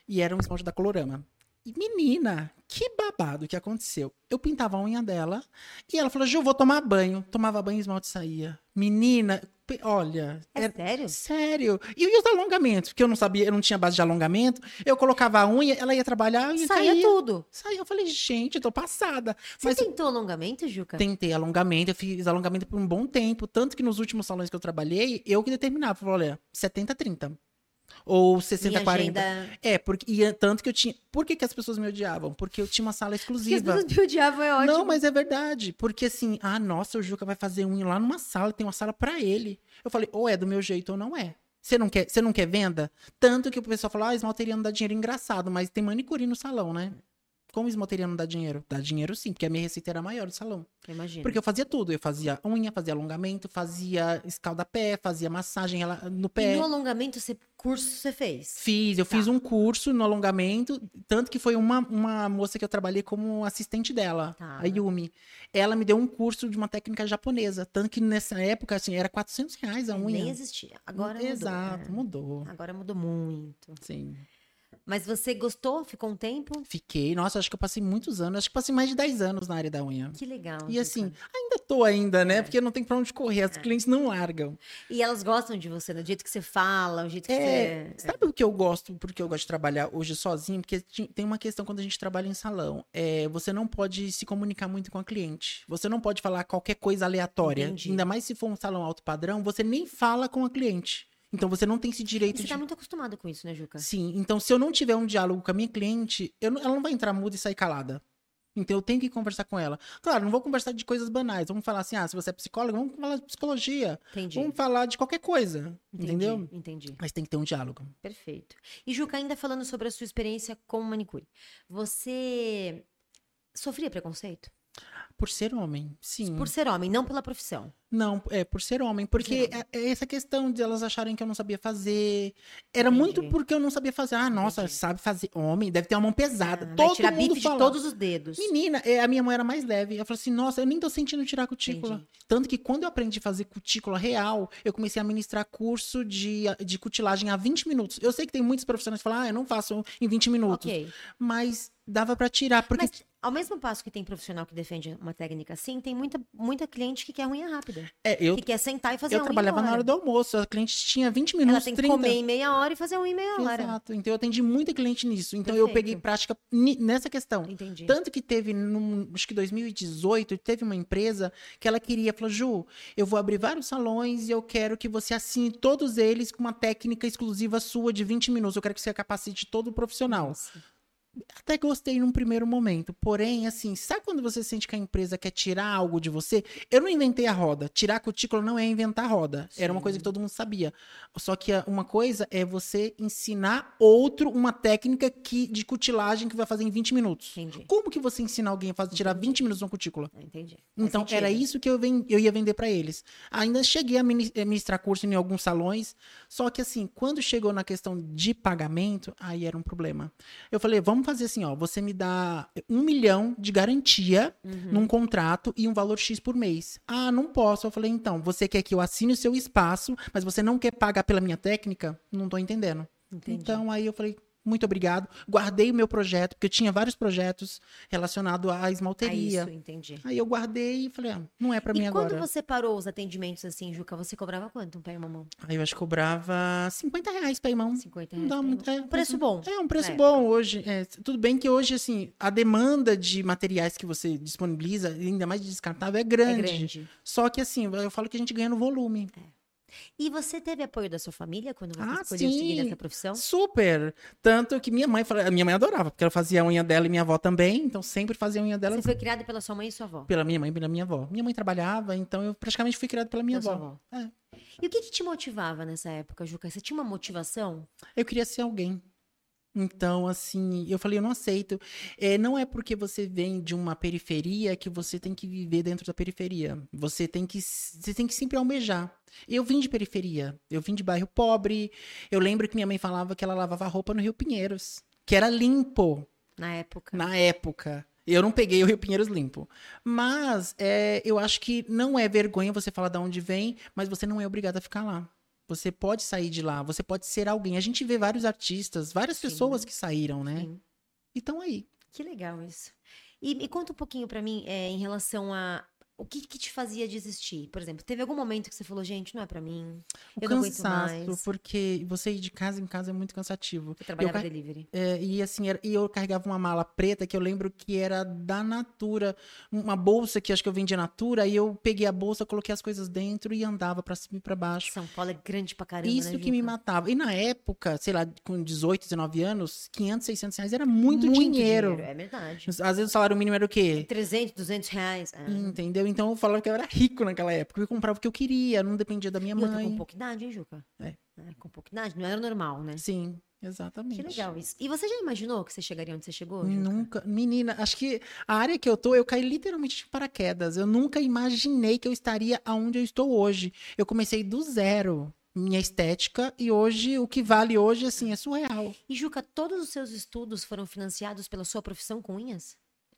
E era um esmalte da Colorama. E menina, que babado que aconteceu. Eu pintava a unha dela e ela falou: Ju, vou tomar banho. Tomava banho e esmalte saía. Menina, olha. É era- sério? Sério. E, e os alongamentos? Porque eu não sabia, eu não tinha base de alongamento. Eu colocava a unha, ela ia trabalhar e Saía caía. tudo. Saiu, eu falei, gente, tô passada. Você Mas tentou alongamento, Juca? tentei alongamento, eu fiz alongamento por um bom tempo. Tanto que nos últimos salões que eu trabalhei, eu que determinava. Falei, olha, 70, 30. Ou 60, Minha 40. agenda... É, porque, e é tanto que eu tinha. Por que, que as pessoas me odiavam? Porque eu tinha uma sala Porque as exclusiva. pessoas me odiavam, é ótimo. Não, mas é verdade. Porque assim, ah, nossa, o Juca vai fazer um lá numa sala, tem uma sala pra ele. Eu falei, ou é do meu jeito ou não é. Você não quer, você não quer venda? Tanto que o pessoal fala, ah, esmalteria não dá dinheiro engraçado, mas tem manicure no salão, né? Como esmalteria não dá dinheiro? Dá dinheiro sim, porque a minha receita era maior do salão. Eu imagino. Porque eu fazia tudo. Eu fazia unha, fazia alongamento, fazia escalda-pé, fazia massagem no E pé. no alongamento, você, curso você fez? Fiz, eu Tá. fiz um curso no alongamento, tanto que foi uma, uma moça que eu trabalhei como assistente dela, Tá. a Yumi. Ela me deu um curso de uma técnica japonesa, tanto que nessa época, assim, era 400 reais a unha. Nem existia. Agora mudou. Exato, é. mudou. Agora mudou muito. Sim. Mas você gostou? Ficou um tempo? Fiquei, nossa, acho que eu passei muitos anos, acho que passei mais de 10 anos na área da unha. Que legal. E assim, ainda tô ainda, né? É. Porque não tem pra onde correr, as clientes não largam. E elas gostam de você, do jeito que você fala, o jeito que É, você. sabe o que eu gosto, porque eu gosto de trabalhar hoje sozinho? Porque tem uma questão quando a gente trabalha em salão. É, você não pode se comunicar muito com a cliente. Você não pode falar qualquer coisa aleatória. Entendi. Ainda mais se for um salão alto padrão, você nem fala com a cliente. Então você não tem esse direito você de. tá muito acostumado com isso, né, Juca? Sim, então se eu não tiver um diálogo com a minha cliente, eu não- ela não vai entrar muda e sair calada. Então eu tenho que conversar com ela. Claro, não vou conversar de coisas banais. Vamos falar assim, ah, se você é psicóloga, vamos falar de psicologia. Entendi. Vamos falar de qualquer coisa. Entendi, Entendeu? Entendi. Mas tem que ter um diálogo. Perfeito. E Juca, ainda falando sobre a sua experiência como manicure, você sofria preconceito? Por ser homem, sim. Por ser homem, não pela profissão. Não, é por ser homem. Porque Ser é, é essa questão de elas acharem que eu não sabia fazer. Era Entendi. muito porque eu não sabia fazer. Ah, nossa, Entendi. sabe fazer. Homem, deve ter uma mão pesada. Ah, Todo tirar mundo bife de fala. todos os dedos. Menina, é, a minha mãe era mais leve. Eu falei assim, nossa, eu nem tô sentindo tirar cutícula. Entendi. Tanto que quando eu aprendi a fazer cutícula real, eu comecei a ministrar curso de, de cutilagem a 20 minutos. Eu sei que tem muitos profissionais que falam, ah, eu não faço em 20 minutos. Ok. Mas dava pra tirar, porque Mas, ao mesmo passo que tem profissional que defende uma técnica assim, tem muita, muita cliente que quer unha rápida. é, eu, que quer sentar e fazer eu unha trabalhava em na hora. do almoço. A cliente tinha 20 Ela minutos, tem que 30. comer em meia hora e fazer unha em meia hora. Exato. Então eu atendi muita cliente nisso. Então eu Perfeito. peguei prática nessa questão. Entendi. Tanto que teve, num, acho que 2018, teve uma empresa que ela queria, falou, Ju, eu vou abrir vários salões e eu quero que você assine todos eles com uma técnica exclusiva sua de 20 minutos. Eu quero que você capacite todo o profissional. Nossa. Até gostei num primeiro momento. Porém, assim, sabe quando você sente que a empresa quer tirar algo de você? Eu não inventei a roda. Tirar a cutícula não é inventar a roda. Era uma Sim. coisa que todo mundo sabia. Só que a- uma coisa é você ensinar outro uma técnica que, de cutilagem que vai fazer em 20 minutos. Entendi. Como que você ensina alguém a fazer, tirar 20 minutos de uma cutícula? Entendi. Faz Então, sentido. era isso que eu, ven- eu ia vender pra eles. Ainda cheguei a eh, ministrar curso em alguns salões, só que assim, quando chegou na questão de pagamento, aí era um problema. Eu falei, vamos fazer assim, ó, você me dá um milhão de garantia Uhum. num contrato e um valor X por mês. Ah, não posso. Eu falei, então, você quer que eu assine o seu espaço, mas você não quer pagar pela minha técnica? Não tô entendendo. Entendi. Então, aí eu falei, muito obrigado. Guardei o meu projeto, porque eu tinha vários projetos relacionados à Ah, esmalteria. isso, entendi. Aí eu guardei e falei, ah, não é pra mim e quando agora. você parou os atendimentos assim, Juca, você cobrava quanto um pé e uma mão? Aí eu acho que cobrava 50 reais pra irmão. 50 Não reais. dá pé e muito. mão. É, um preço assim, bom. É um preço na bom hoje. É, tudo bem que hoje, assim, a demanda de materiais que você disponibiliza, ainda mais de descartável, é É grande. grande. Só que, assim, eu falo que a gente ganha no volume. E você teve apoio da sua família quando você Ah, escolheu seguir sim. nessa profissão? Super. Tanto que minha mãe, fala- a minha mãe adorava, porque ela fazia a unha dela e minha avó também, então sempre fazia a unha dela Você foi criada pela sua mãe e sua avó? pela minha mãe e pela minha avó. Minha mãe trabalhava, então eu praticamente fui criado pela minha Pela avó. avó. É. E o que, que te motivava nessa época, Juca? Você tinha uma motivação? Eu queria ser alguém. Então, assim, eu falei, eu não aceito. É, não é porque você vem de uma periferia que você tem que viver dentro da periferia. Você tem que, você tem que sempre almejar. Eu vim de periferia. Eu vim de bairro pobre. Eu lembro que minha mãe falava que ela lavava roupa no Rio Pinheiros, que era limpo Na época. na época. Eu não peguei o Rio Pinheiros limpo. Mas é, eu acho que não é vergonha você falar de onde vem, mas você não é obrigado a ficar lá. Você pode sair de lá, você pode ser alguém. A gente vê vários artistas, várias Sim. pessoas que saíram, né? Sim. E estão aí. Que legal isso. E me conta um pouquinho pra mim é, em relação a o que, que te fazia desistir. Por exemplo, teve algum momento que você falou, gente, não é pra mim. O Eu não aguento cansaço, mais. porque você ir de casa em casa é muito cansativo. Você trabalhava car- delivery. É, e assim, era- e eu carregava uma mala preta que eu lembro que era da Natura, uma bolsa que acho que eu vendia Natura, e eu peguei a bolsa, coloquei as coisas dentro e andava pra cima e pra baixo. São Paulo é grande pra caramba, Isso né, que me matava. E na época, sei lá, com 18, 19 anos, 500, 600 reais era muito, dinheiro. É verdade. Às vezes o salário mínimo era o quê? 300, 200 reais. Ah, Entendeu? Então eu falava que eu era rico naquela época. Eu comprava o que eu queria, não dependia da minha e outra com mãe. pouca idade, hein, Juca? É. com pouca idade. Não era normal, né? Sim, exatamente. Que legal isso. E você já imaginou que você chegaria onde você chegou, Juca? Nunca. Menina, acho que a área que eu tô, eu caí literalmente de paraquedas. Eu nunca imaginei que eu estaria aonde eu estou hoje. Eu comecei do zero. Minha estética, e hoje, o que vale hoje, assim, é surreal. E, Juca, todos os seus estudos foram financiados pela sua profissão com unhas?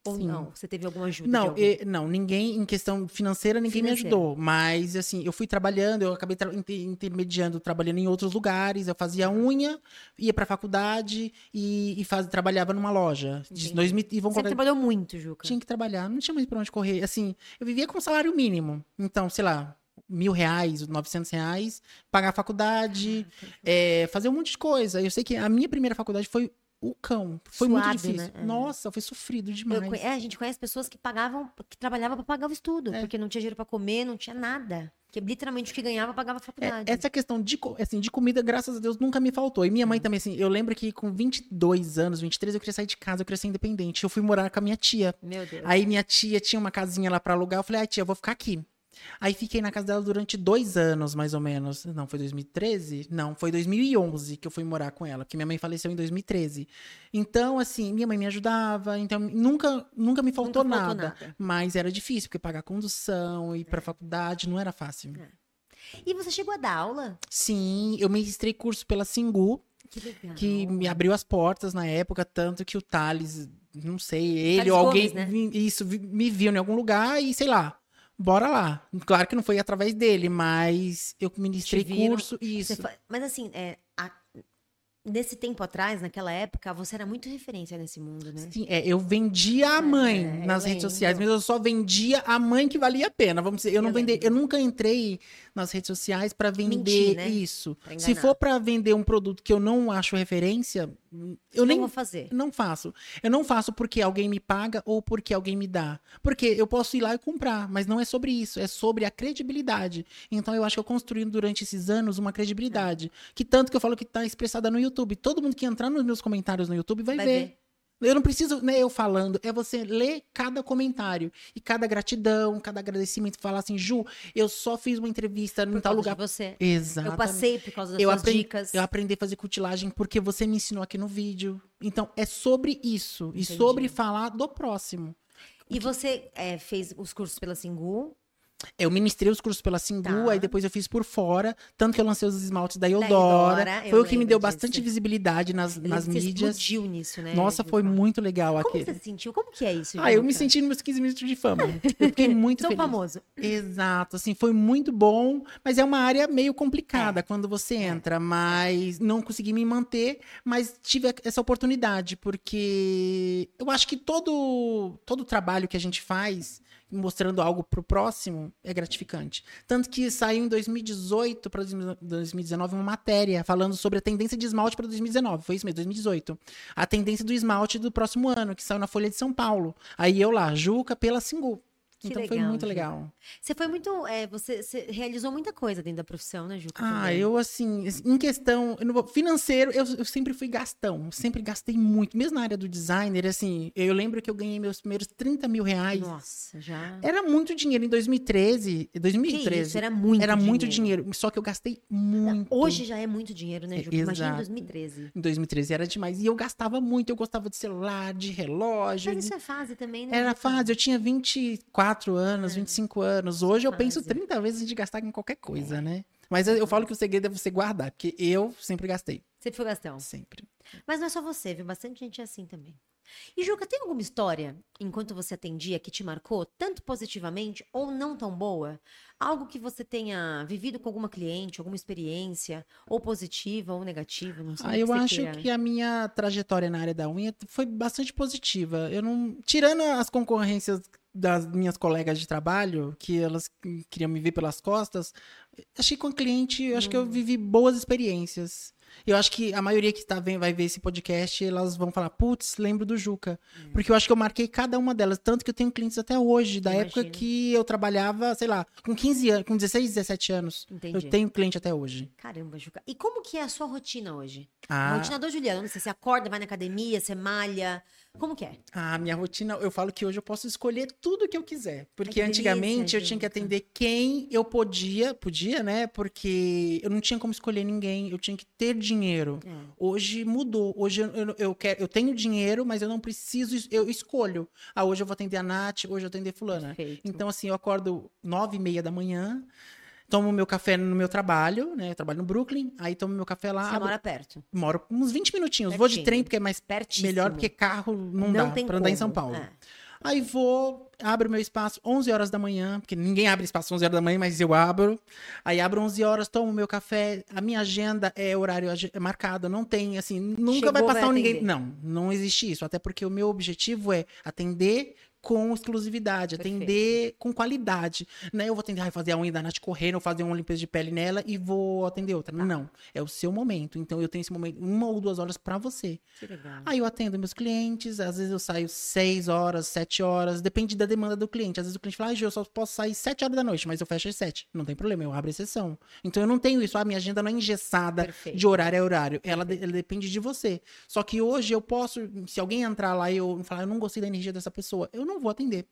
Ou Sim. não? Você teve alguma ajuda? Não, e- não, ninguém, em questão financeira, ninguém me ajudou. Mas, assim, eu fui trabalhando, eu acabei tra- inter- intermediando, trabalhando em outros lugares. Eu fazia unha, ia pra faculdade e, e faz, trabalhava numa loja. De. 2000, e vão Você colocar- trabalhou muito, Juca. Tinha que trabalhar, não tinha mais pra onde correr. Assim, eu vivia com salário mínimo. Então, sei lá, mil reais, 900 reais, pagar a faculdade, é, fazer um monte de coisa. Eu sei que a minha primeira faculdade foi o cão. Foi Suado, muito difícil. né? É. Nossa, foi sofrido Eu demais. conhe- é, a gente conhece pessoas que pagavam, que trabalhavam para pagar o estudo, É. porque não tinha dinheiro para comer, não tinha nada. Que literalmente o que ganhava pagava a É, faculdade. essa questão de, assim, de comida, graças a Deus, nunca me faltou. E minha mãe também, assim, eu lembro que com 22 anos, 23, eu queria sair de casa, eu queria ser independente. Eu fui morar com a minha tia. Meu Deus. Aí minha tia tinha uma casinha lá pra alugar, eu falei, ai tia, eu vou ficar aqui. Aí fiquei na casa dela durante dois anos, mais ou menos. Não, foi 2013? Não, foi 2011 que eu fui morar com ela, porque minha mãe faleceu em 2013. Então, assim, minha mãe me ajudava, então nunca, nunca me faltou, Nunca faltou nada. nada. Mas era difícil, porque pagar condução, ir É. pra faculdade, não era fácil. E você chegou a dar aula? Sim, eu ministrei curso pela Singu, Que que me abriu as portas na época, tanto que o Thales, não sei, ele Thales ou alguém, Gomes, né? isso, me viu em algum lugar e sei lá, bora lá. Claro que não foi através dele, mas eu ministrei curso, isso. Você fa- Mas assim, é, a- nesse tempo atrás, naquela época, você era muito referência nesse mundo, né? Sim, é, eu vendia a mãe é, nas redes lembro. sociais, mas eu só vendia a mãe que valia a pena. Vamos dizer, eu não Eu vender, lembro. eu nunca entrei nas redes sociais pra vender Mentir, né? isso. Se for pra vender um produto que eu não acho referência, eu não nem vou fazer. Não faço. Eu não faço porque alguém me paga ou porque alguém me dá. Porque eu posso ir lá e comprar, mas não é sobre isso, é sobre a credibilidade. Então eu acho que eu construí durante esses anos uma credibilidade. Que tanto que eu falo que tá expressada no YouTube. Todo mundo que entrar nos meus comentários no YouTube vai, Vai ver. ver. Eu não preciso, né, eu falando, é você ler cada comentário e cada gratidão, cada agradecimento, falar assim, Ju, eu só fiz uma entrevista em tal lugar. de você. Exato. Eu passei por causa das Eu suas aprendi, dicas. eu aprendi a fazer cutilagem porque você me ensinou aqui no vídeo. Então, é sobre isso. E Entendi. sobre falar do próximo. E você é, fez os cursos pela Singu. Eu ministrei os cursos pela Singu, Tá. aí depois eu fiz por fora. Tanto que eu lancei os esmaltes da Eudora. Eudora, eu foi o que me deu disso. bastante visibilidade nas, nas mídias. explodiu nisso, né? Nossa, foi muito legal Como aquele. você se sentiu? Como que é isso, Ah, eu me senti nos meus 15 minutos de fama. Eu fiquei muito Sou feliz. famoso. Exato, assim, foi muito bom, mas é uma área meio É. complicada quando você entra, mas não consegui me manter, mas tive essa oportunidade, porque eu acho que todo todo trabalho que a gente faz, mostrando algo pro próximo, é gratificante. Tanto que saiu em 2018 para 2019 uma matéria falando sobre a tendência de esmalte para 2019, foi isso mesmo, 2018. A tendência do esmalte do próximo ano, que saiu na Folha de São Paulo. Aí eu lá, Juca pela Singu. Que então foi legal, muito Juca. legal. Você foi muito. é, você, você realizou muita coisa dentro da profissão, né, Juca? Ah, também? eu assim, em questão, eu financeiro, eu, eu sempre fui gastão, sempre gastei muito, mesmo na área do designer, assim, eu lembro que eu ganhei meus primeiros 30 mil reais. Nossa, já. Era muito dinheiro em 2013, Que 2013. isso, era muito era dinheiro. muito dinheiro, só que eu gastei muito. Hoje já é muito dinheiro, né, Juca? Imagina em Exato. 2013. Em 2013 era demais. E eu gastava muito, eu gostava de celular, de relógio. Mas isso é fase também, né? Era fase, eu tinha 24 anos, 25 anos. Hoje eu penso fase. 30 vezes antes de gastar em qualquer coisa, né? Mas eu, eu falo que o segredo é você guardar, porque eu sempre gastei. Você foi Gastão. Sempre. Mas não é só você, viu? Bastante gente é assim também. E, Juca, tem alguma história, enquanto você atendia, que te marcou, tanto positivamente ou não tão boa? Algo que você tenha vivido com alguma cliente, alguma experiência, ou positiva ou negativa, não sei. Ah, eu você acho queira. que a minha trajetória na área da unha foi bastante positiva. Eu não. Tirando as concorrências das minhas colegas de trabalho, que elas queriam me ver pelas costas, achei que com a cliente, eu acho que Hum. eu vivi boas experiências. Eu acho que a maioria que tá vendo, vai ver esse podcast, elas vão falar, putz, lembro do Juca. Hum. Porque eu acho que eu marquei cada uma delas. Tanto que eu tenho clientes até hoje, da época que eu trabalhava, sei lá, com 15 anos, com 16, 17 anos. Entendi. Eu tenho cliente até hoje. Caramba, Juca. E como que é a sua rotina hoje? A Ah, rotina do Juliano, você acorda, vai na academia, você malha. Como que é? A minha rotina, eu falo que hoje eu posso escolher tudo que eu quiser. Porque que antigamente delícia, eu tinha que atender quem eu podia, podia, né? Porque eu não tinha como escolher ninguém, eu tinha que ter dinheiro. É. Hoje mudou. Hoje eu, eu, eu quero, eu tenho dinheiro, mas eu não preciso, eu escolho. Ah, hoje eu vou atender a Nath, hoje eu vou atender fulana. Perfeito. Então, assim, eu acordo nove e meia da manhã, tomo meu café no meu trabalho, né? Eu trabalho no Brooklyn, aí tomo meu café lá. Você abro- mora perto. Moro uns 20 minutinhos. Vou de Pertinho. trem, porque é mais Pertíssimo. melhor, porque carro não, dá tem pra andar em como. São Paulo. É. Aí vou, abro meu espaço 11 horas da manhã, porque ninguém abre espaço 11 horas da manhã, mas eu abro. Aí abro 11 horas, tomo meu café. A minha agenda é horário é marcado, não tem assim, nunca Chegou, vai vai passar um ninguém. Não, não existe isso, até porque o meu objetivo é atender com exclusividade, Perfeito. atender com qualidade. Né? Eu vou atender, ai, fazer a unha da Nath correndo, ou fazer uma limpeza de pele nela e vou atender outra. Tá. Não, é o seu momento. Então eu tenho esse momento, uma ou duas horas pra você. Que legal. Aí eu atendo meus clientes, às vezes eu saio 6 horas, 7 horas, depende da demanda do cliente. Às vezes o cliente fala, ah, Gil, eu só posso sair 7 horas da noite, mas eu fecho às 7. Não tem problema, eu abro exceção. Então eu não tenho isso, a minha agenda não é engessada Perfeito. de horário a horário. Ela, de- ela depende de você. Só que hoje eu posso, se alguém entrar lá e eu falar, eu não gostei da energia dessa pessoa, eu não vou atender.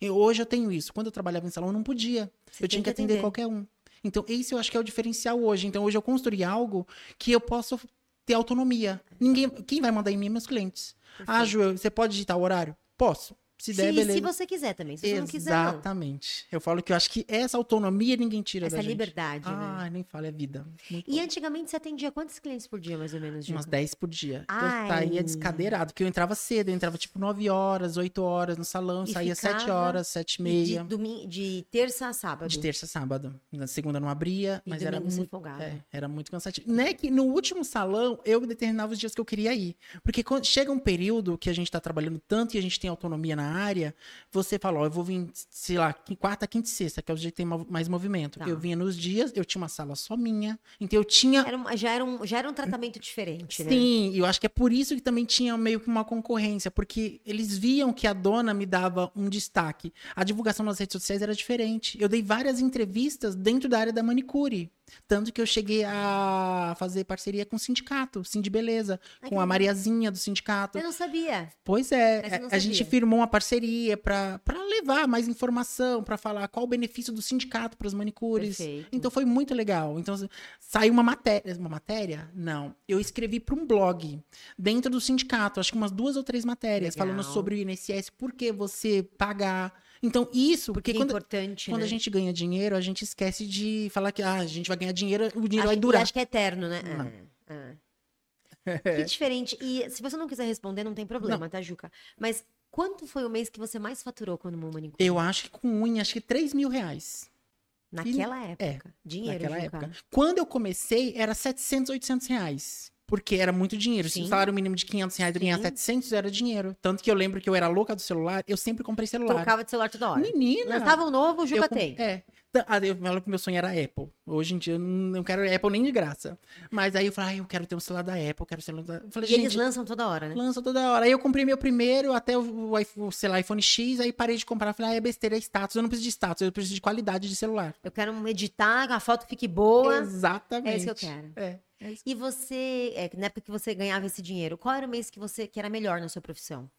E hoje eu tenho isso. Quando eu trabalhava em salão, eu não podia. Você eu tinha que atender, atender. qualquer um. Então, esse eu acho que é o diferencial hoje. Então, hoje eu construí algo que eu posso ter autonomia. Ninguém, quem vai mandar em mim é meus clientes. Ah, Ju, você pode digitar o horário? Posso. Se der, Se, beleza. se você quiser também. Se você não quiser. Exatamente. Eu falo que eu acho que essa autonomia ninguém tira Essa da gente. liberdade, né? Ah, nem fala, é vida. Muito E bom. antigamente você atendia quantos clientes por dia, mais ou menos? Umas 10 por dia. Ai. Eu saía descadeirado, porque eu entrava cedo, eu entrava tipo 9 horas, 8 horas no salão, E saía 7 ficava horas, 7 e meia. De, domingo, de terça a sábado. De terça a sábado. Na segunda não abria, E mas era muito, é, era muito cansativo. Né que no último salão, eu determinava os dias que eu queria ir. Porque quando chega um período que a gente tá trabalhando tanto e a gente tem autonomia na área, você fala, ó, eu vou vir, sei lá, quarta, quinta e sexta, que é os dias que tem mais movimento. Tá. Eu vinha nos dias, eu tinha uma sala só minha, então eu tinha Era um- já, era um, já era um tratamento diferente, né? Sim, e eu acho que é por isso que também tinha meio que uma concorrência, porque eles viam que a dona me dava um destaque. A divulgação nas redes sociais era diferente. Eu dei várias entrevistas dentro da área da manicure. Tanto que eu cheguei a fazer parceria com o sindicato, Sim de Beleza, Ai, com a. Mariazinha do sindicato. Eu não sabia. Pois é, não a, gente firmou uma parceria para levar mais informação, para falar qual o benefício do sindicato para os manicures. Perfeito. Então foi muito legal. Então saiu uma matéria, uma matéria? Não, eu escrevi para um blog dentro do sindicato, acho que umas duas ou três matérias Legal. falando sobre o INSS, por que você pagar. Então isso, porque Que é quando importante, quando né? a gente ganha dinheiro, a gente esquece de falar que ah, a gente vai ganhar dinheiro, o dinheiro acho, vai e durar. acho que é eterno, né? Não. É, é. Que diferente. E se você não quiser responder, não tem problema, tá, Juca? Mas quanto foi o mês que você mais faturou quando uma manicure? Eu acho que com unha, acho que 3 mil reais. Naquela época. Dinheiro, naquela Juca. época. Quando eu comecei, era 700, 800 reais. Porque era muito dinheiro. Se Sim. o salário mínimo de 500 reais eu ganhar Sim. 700, era dinheiro. Tanto que eu lembro que eu era louca do celular, eu sempre comprei celular. Trocava de celular toda hora. Menina! Lançava um novo, Juca eu, tem. É. Tá, ah, Eu falo que meu sonho era Apple. Hoje em dia eu não quero Apple nem de graça. Mas aí eu falei, ah, eu quero ter um celular da Apple, quero um celular da... Falei, E eles lançam toda hora, né? lança toda hora. Aí eu comprei meu primeiro, até o, o, iPhone- sei lá, iPhone X, aí parei de comprar. Falei, ah, é besteira, é status. Eu não preciso de status, eu preciso de qualidade de celular. Eu quero editar, que a foto fique boa. Exatamente. É isso que eu quero. É, é. E você, é, na época que você ganhava esse dinheiro, qual era o mês que você que era melhor na sua profissão?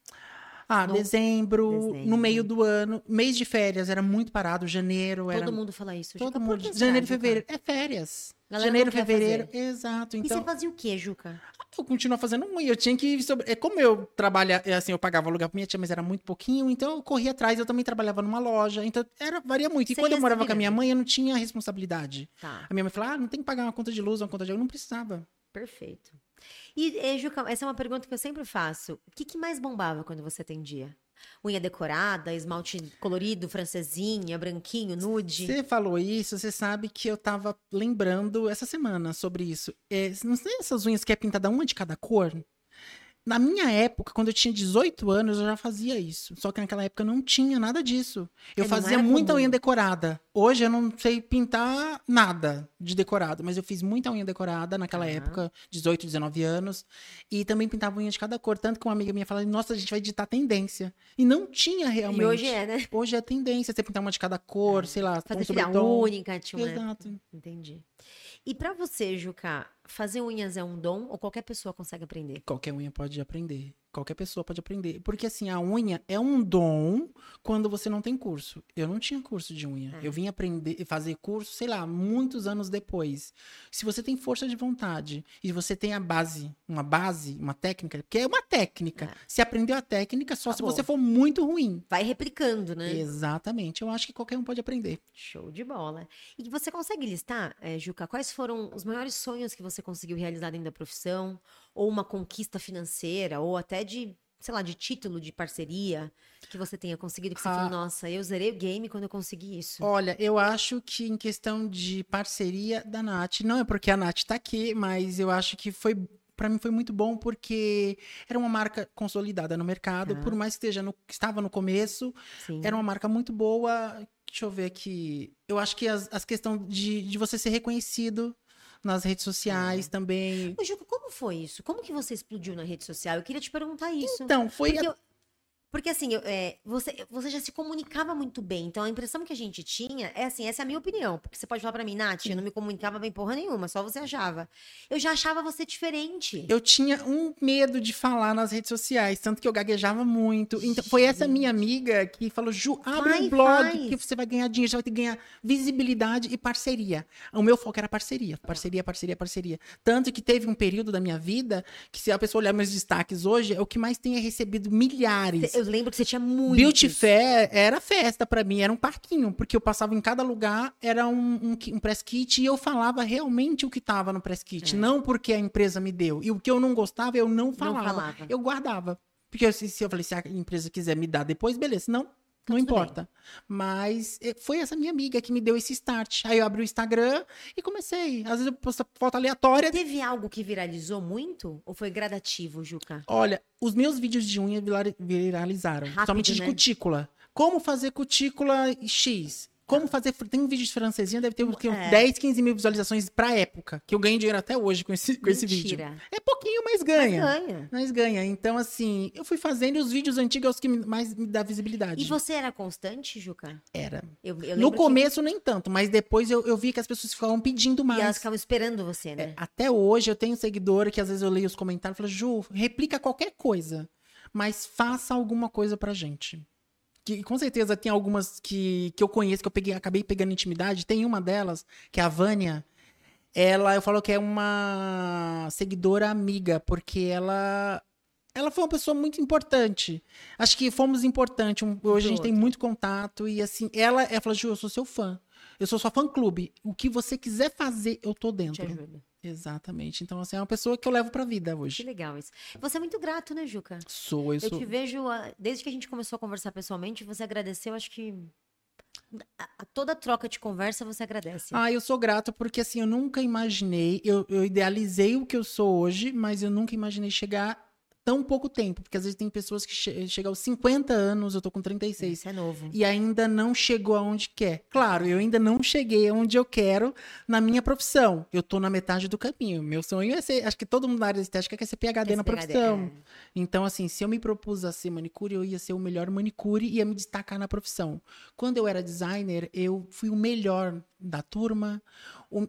Ah, No- dezembro, Dezembro. no meio do ano, mês de férias, era muito parado, janeiro era... Todo mundo fala isso. Todo Juca, mundo, janeiro e fevereiro, é férias. Galera janeiro, fevereiro, exato. E Então, você fazia o quê, Juca? eu continuo fazendo unha, eu tinha que... Sobre... É como eu trabalha, é assim, eu pagava aluguel pra minha tia, mas era muito pouquinho, então eu corria atrás, eu também trabalhava numa loja, então era, varia muito. E Você quando eu morava com a minha mãe, eu não tinha responsabilidade. Tá, A minha mãe falava, ah, não tem que pagar uma conta de luz, uma conta de água, eu não precisava. perfeito. E, eh, Juca, essa é uma pergunta que eu sempre faço. O que, que mais bombava quando você atendia? Unha decorada, esmalte colorido, francesinha, branquinho, nude? Você falou isso, você sabe que eu tava lembrando essa semana sobre isso. É, não sei essas unhas que é pintada uma de cada cor? Na minha época, quando eu tinha 18 anos, eu já fazia isso. Só que naquela época não tinha nada disso. Eu É, fazia muita comum. unha decorada. Hoje eu não sei pintar nada de decorado, mas eu fiz muita unha decorada naquela Tá. época, 18, 19 anos. E também pintava unha de cada cor. Tanto que uma amiga minha falava, nossa, a gente vai digitar tendência. E não tinha realmente. E hoje é, né? Hoje é tendência, você pintar uma de cada cor, sei lá, Fazer filha única, uma Exato. Entendi. E pra você, Juca, fazer unhas é um dom ou qualquer pessoa consegue aprender? Qualquer unha pode aprender. Qualquer pessoa pode aprender. Porque assim, a unha é um dom quando você não tem curso. Eu não tinha curso de unha. É. Eu vim aprender, fazer curso, sei lá, muitos anos depois. Se você tem força de vontade e você tem a base, uma base, uma técnica, porque é uma técnica. É. Se aprendeu a técnica só se Acabou. você for muito ruim. Vai replicando, né? Exatamente. Eu acho que qualquer um pode aprender. Show de bola. E você consegue listar, eh, Juca, quais foram os maiores sonhos que você conseguiu realizar dentro da profissão? Ou uma conquista financeira, ou até de, sei lá, de título de parceria que você tenha conseguido, que você Ah. falou, nossa, eu zerei o game quando eu consegui isso. Olha, eu acho que em questão de parceria da Nath, não é porque a Nath tá aqui, mas eu acho que foi. Pra mim foi muito bom porque era uma marca consolidada no mercado, Tá. por mais que esteja no, estava no começo, Sim. era uma marca muito boa. Deixa eu ver aqui. Eu acho que as, as questões de, de você ser reconhecido nas redes É. sociais também. Ô, Juca, como foi isso? Como que você explodiu na rede social? Eu queria te perguntar isso. Então, foi. A- eu- Porque assim, eu- é, você, você já se comunicava muito bem. Então a impressão que a gente tinha é assim, essa é a minha opinião. Porque você pode falar pra mim, Nath, eu não me comunicava bem porra nenhuma, só você achava. Eu já achava você diferente. Eu tinha um medo de falar nas redes sociais, tanto que eu gaguejava muito. Então, foi essa minha amiga que falou: Ju, abre Vai, um blog que você vai ganhar dinheiro, você vai ter que ganhar visibilidade e parceria. O meu foco era parceria, parceria, parceria, parceria. Tanto que teve um período da minha vida que, se a pessoa olhar meus destaques hoje, é o que mais é recebido milhares. Eu lembro que você tinha muito. Beauty Fair era festa pra mim, era um parquinho, porque eu passava em cada lugar, era um, um, um press kit e eu falava realmente o que tava no press kit, É. não porque a empresa me deu. E o que eu não gostava, eu não falava. falava. Eu guardava. Porque se, se eu falei, se a empresa quiser me dar depois, beleza. Não, não tudo importa. Mas eh, foi essa minha amiga que me deu esse start. Aí eu abri o Instagram e comecei. Às vezes eu posto foto aleatória. Teve algo que viralizou muito? Ou foi gradativo, Juca? Olha, os meus vídeos de unha vira- viralizaram. Rápido, somente de né? cutícula. Como fazer cutícula X? Como fazer. Tem um vídeo de francesinha, deve ter, ter É. 10, 15 mil visualizações pra época. Que eu ganho dinheiro até hoje com esse, com esse vídeo. É pouquinho, mas Mas ganha. ganha. Mas ganha. Então, assim, eu fui fazendo e os vídeos antigos é os que mais me dá visibilidade. E você era constante, Juca? Era. Eu, eu No lembro que- começo, nem tanto, mas depois eu, eu vi que as pessoas ficavam pedindo E elas mais. ficavam esperando você, É, né? até hoje eu tenho seguidor que às vezes eu leio os comentários e falo, Ju, replica qualquer coisa, mas faça alguma coisa pra gente. Que com certeza tem algumas que, que eu conheço, que eu peguei, acabei pegando intimidade. Tem uma delas, que é a Vânia. Ela, eu falo que é uma seguidora amiga, porque ela. Ela foi uma pessoa muito importante. Acho que fomos importantes. Um- Hoje a gente tem muito contato. E assim, ela, ela falou, Ju, eu sou seu fã. Eu sou sua fã clube. O que você quiser fazer, eu tô Te dentro. ajuda. Exatamente. Então, assim, é uma pessoa que eu levo pra vida Que hoje. legal isso. Você é muito grato, né, Juca? Sou, eu Eu sou. te vejo, ah, desde que a gente começou a conversar pessoalmente, você agradeceu, acho que. a- a toda troca de conversa você agradece. Ah, eu sou grato porque, assim, eu nunca imaginei. Eu, eu idealizei o que eu sou hoje, mas eu nunca imaginei chegar tão pouco tempo. Porque às vezes tem pessoas que che chegam aos 50 anos, eu tô com 36. Isso é novo. E ainda não chegou aonde quer. Claro, eu ainda não cheguei aonde eu quero na minha profissão. Eu tô na metade do caminho. Meu sonho é ser. Acho que todo mundo na área de estética quer ser PhD na profissão. é. Então, assim, se eu me propus a ser manicure, eu ia ser o melhor manicure e ia me destacar na profissão. Quando eu era designer, eu fui o melhor da turma.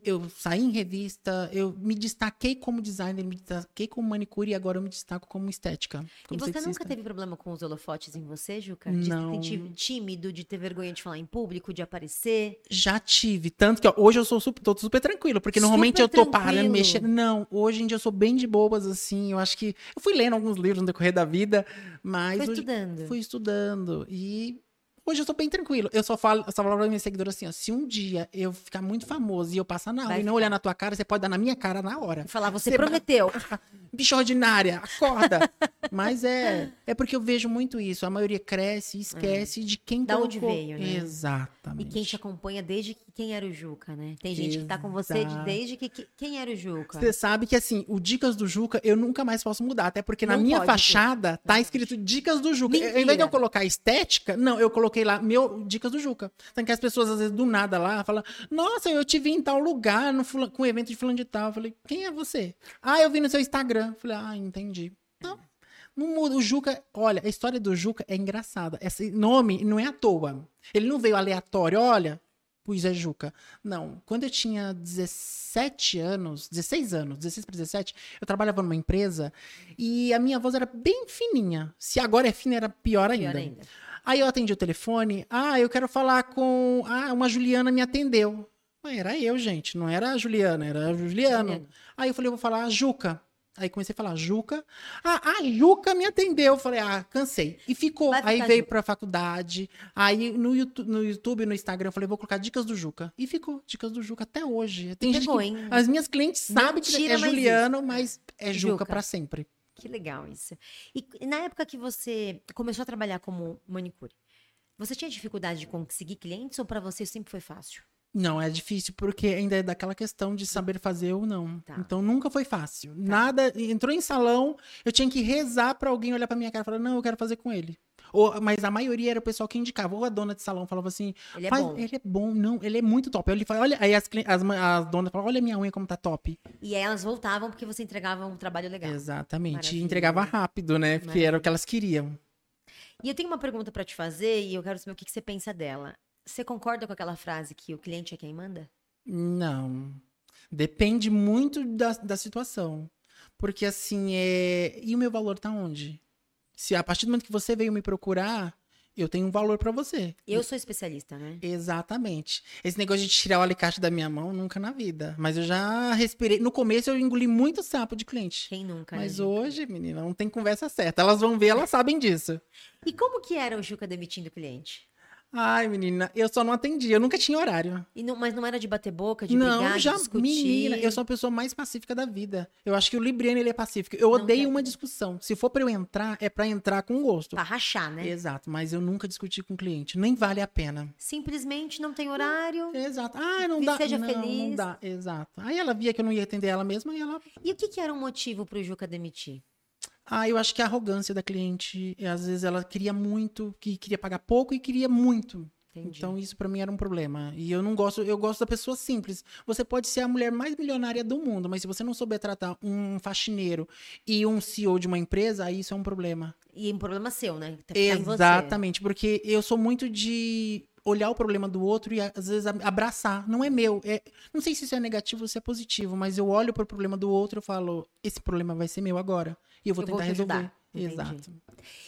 Eu saí em revista, eu me destaquei como designer, me destaquei como manicure e agora eu me destaco como estética. E Como você nunca esteticista. teve problema com os holofotes em você, Juca? De Não. se sentir tímido, de ter vergonha de falar em público, de aparecer? Já tive. Tanto que ó, hoje eu sou super, tô super tranquilo, porque normalmente eu tô Super parando, tranquilo. mexendo. Não, hoje em dia eu sou bem de bobas, assim. Eu acho que. Eu fui lendo alguns livros no decorrer da vida, mas. Foi hoje- estudando. Fui estudando. E hoje eu tô bem tranquilo. Eu só falo, eu só falo pra minha seguidora assim, ó. Se um dia eu ficar muito famoso e eu passar na rua e não olhar na tua cara, você pode dar na minha cara na hora. Falar, você, Você prometeu. Bicho ordinária, acorda. Mas é, é porque eu vejo muito isso. A maioria cresce e esquece de quem. Da onde colocou. veio, né? Exatamente. E quem te acompanha desde que quem era o Juca, né? Tem gente que tá com você de- Exato. desde que, que- quem era o Juca. Você sabe que, assim, o Dicas do Juca eu nunca mais posso mudar. Até porque na Não minha pode, fachada tá escrito Dicas do Juca. Mentira. Ao invés de eu colocar estética, não, eu coloquei lá meu Dicas do Juca. Então que as pessoas, às vezes, do nada lá, falam: Nossa, eu te vi em tal lugar, no fula- com o evento de fulano de tal. Eu falei: Quem é você? Ah, eu vi no seu Instagram. Eu falei: Ah, entendi. Então, não muda. O Juca, olha, a história do Juca é engraçada. Esse nome não é à toa. Ele não veio aleatório, olha. Pois é, Juca. Não, quando eu tinha 17 anos, 16 anos, 16 para 17, eu trabalhava numa empresa e a minha voz era bem fininha. Se agora é fina, era pior ainda. Pior ainda. Aí eu atendi o telefone, ah, eu quero falar com. Ah, uma Juliana me atendeu. Mas era eu, gente, não era a Juliana, era a Juliano. Juliana. Aí eu falei, eu vou falar a Juca. Aí comecei a falar Juca. Ah, a Juca me atendeu. Eu falei, ah, cansei. E ficou. Vai Aí veio Juca. pra faculdade. Aí no YouTube, no YouTube, no Instagram, eu falei, vou colocar dicas do Juca. E ficou, dicas do Juca até hoje. Tem gente Pegou, que, hein? As minhas clientes sabem que é Juliano, mas é Juca, Juca. pra sempre. Que legal isso. E na época que você começou a trabalhar como manicure, você tinha dificuldade de conseguir clientes ou pra você sempre foi fácil? Não, é difícil porque ainda é daquela questão de saber fazer ou não. Tá. Então nunca foi fácil. Nada, entrou em salão, eu tinha que rezar pra alguém olhar pra minha cara e falar: "Não, eu quero fazer com ele". Ou, mas a maioria era o pessoal que indicava. Ou a dona de salão falava assim: Ele é "Faz- bom. ele é bom, não, ele é muito top". Aí ele fala: "Olha", aí as, as, as donas falavam: "Olha minha unha como tá top". E aí elas voltavam porque você entregava um trabalho legal. Exatamente. E Maravilha. entregava rápido, né? Porque era o que elas queriam. E eu tenho uma pergunta pra te fazer e eu quero saber o que, que você pensa dela. Você concorda com aquela frase que o cliente é quem manda? Não. Depende muito da, da situação. Porque assim, é. E o meu valor tá onde? Se a partir do momento que você veio me procurar, eu tenho um valor pra você. Eu sou especialista, né? Exatamente. Esse negócio de tirar o alicate da minha mão, nunca na vida. Mas eu já respirei. No começo eu engoli muito sapo de cliente. Quem nunca? Mas né, hoje, menina, não tem conversa certa. Elas vão ver, elas sabem disso. E como que era o Juca demitindo o cliente? Ai, menina, eu só não atendi. Eu nunca tinha horário. E não- mas não era de bater boca, de não, brigar, já, de discutir? menina, eu sou a pessoa mais pacífica da vida. Eu acho que o Libriano, ele é pacífico. Eu Não odeio uma discussão. Se for pra eu entrar, é pra entrar com gosto. Pra rachar, né? Exato, mas eu nunca discuti com o cliente. Nem vale a pena. Simplesmente não tem horário. Exato. Ah, não dá. seja não, feliz. não dá. Exato. Aí ela via que eu não ia atender ela mesma e ela E o que, que era um motivo pro Juca demitir? Ah, eu acho que a arrogância da cliente, e às vezes ela queria muito, que queria pagar pouco e queria muito. Entendi. Então isso pra mim era um problema. E eu não gosto, eu gosto da pessoa simples. Você pode ser a mulher mais milionária do mundo, mas se você não souber tratar um faxineiro e um CEO de uma empresa, aí isso é um problema. E um problema seu, né? Tá. Exatamente, porque eu sou muito de olhar o problema do outro e às vezes ab- abraçar. Não é meu. É, não sei se isso é negativo ou se é positivo, mas eu olho pro problema do outro e falo: esse problema vai ser meu agora. E eu vou Eu vou tentar te resolver. Entendi. Exato.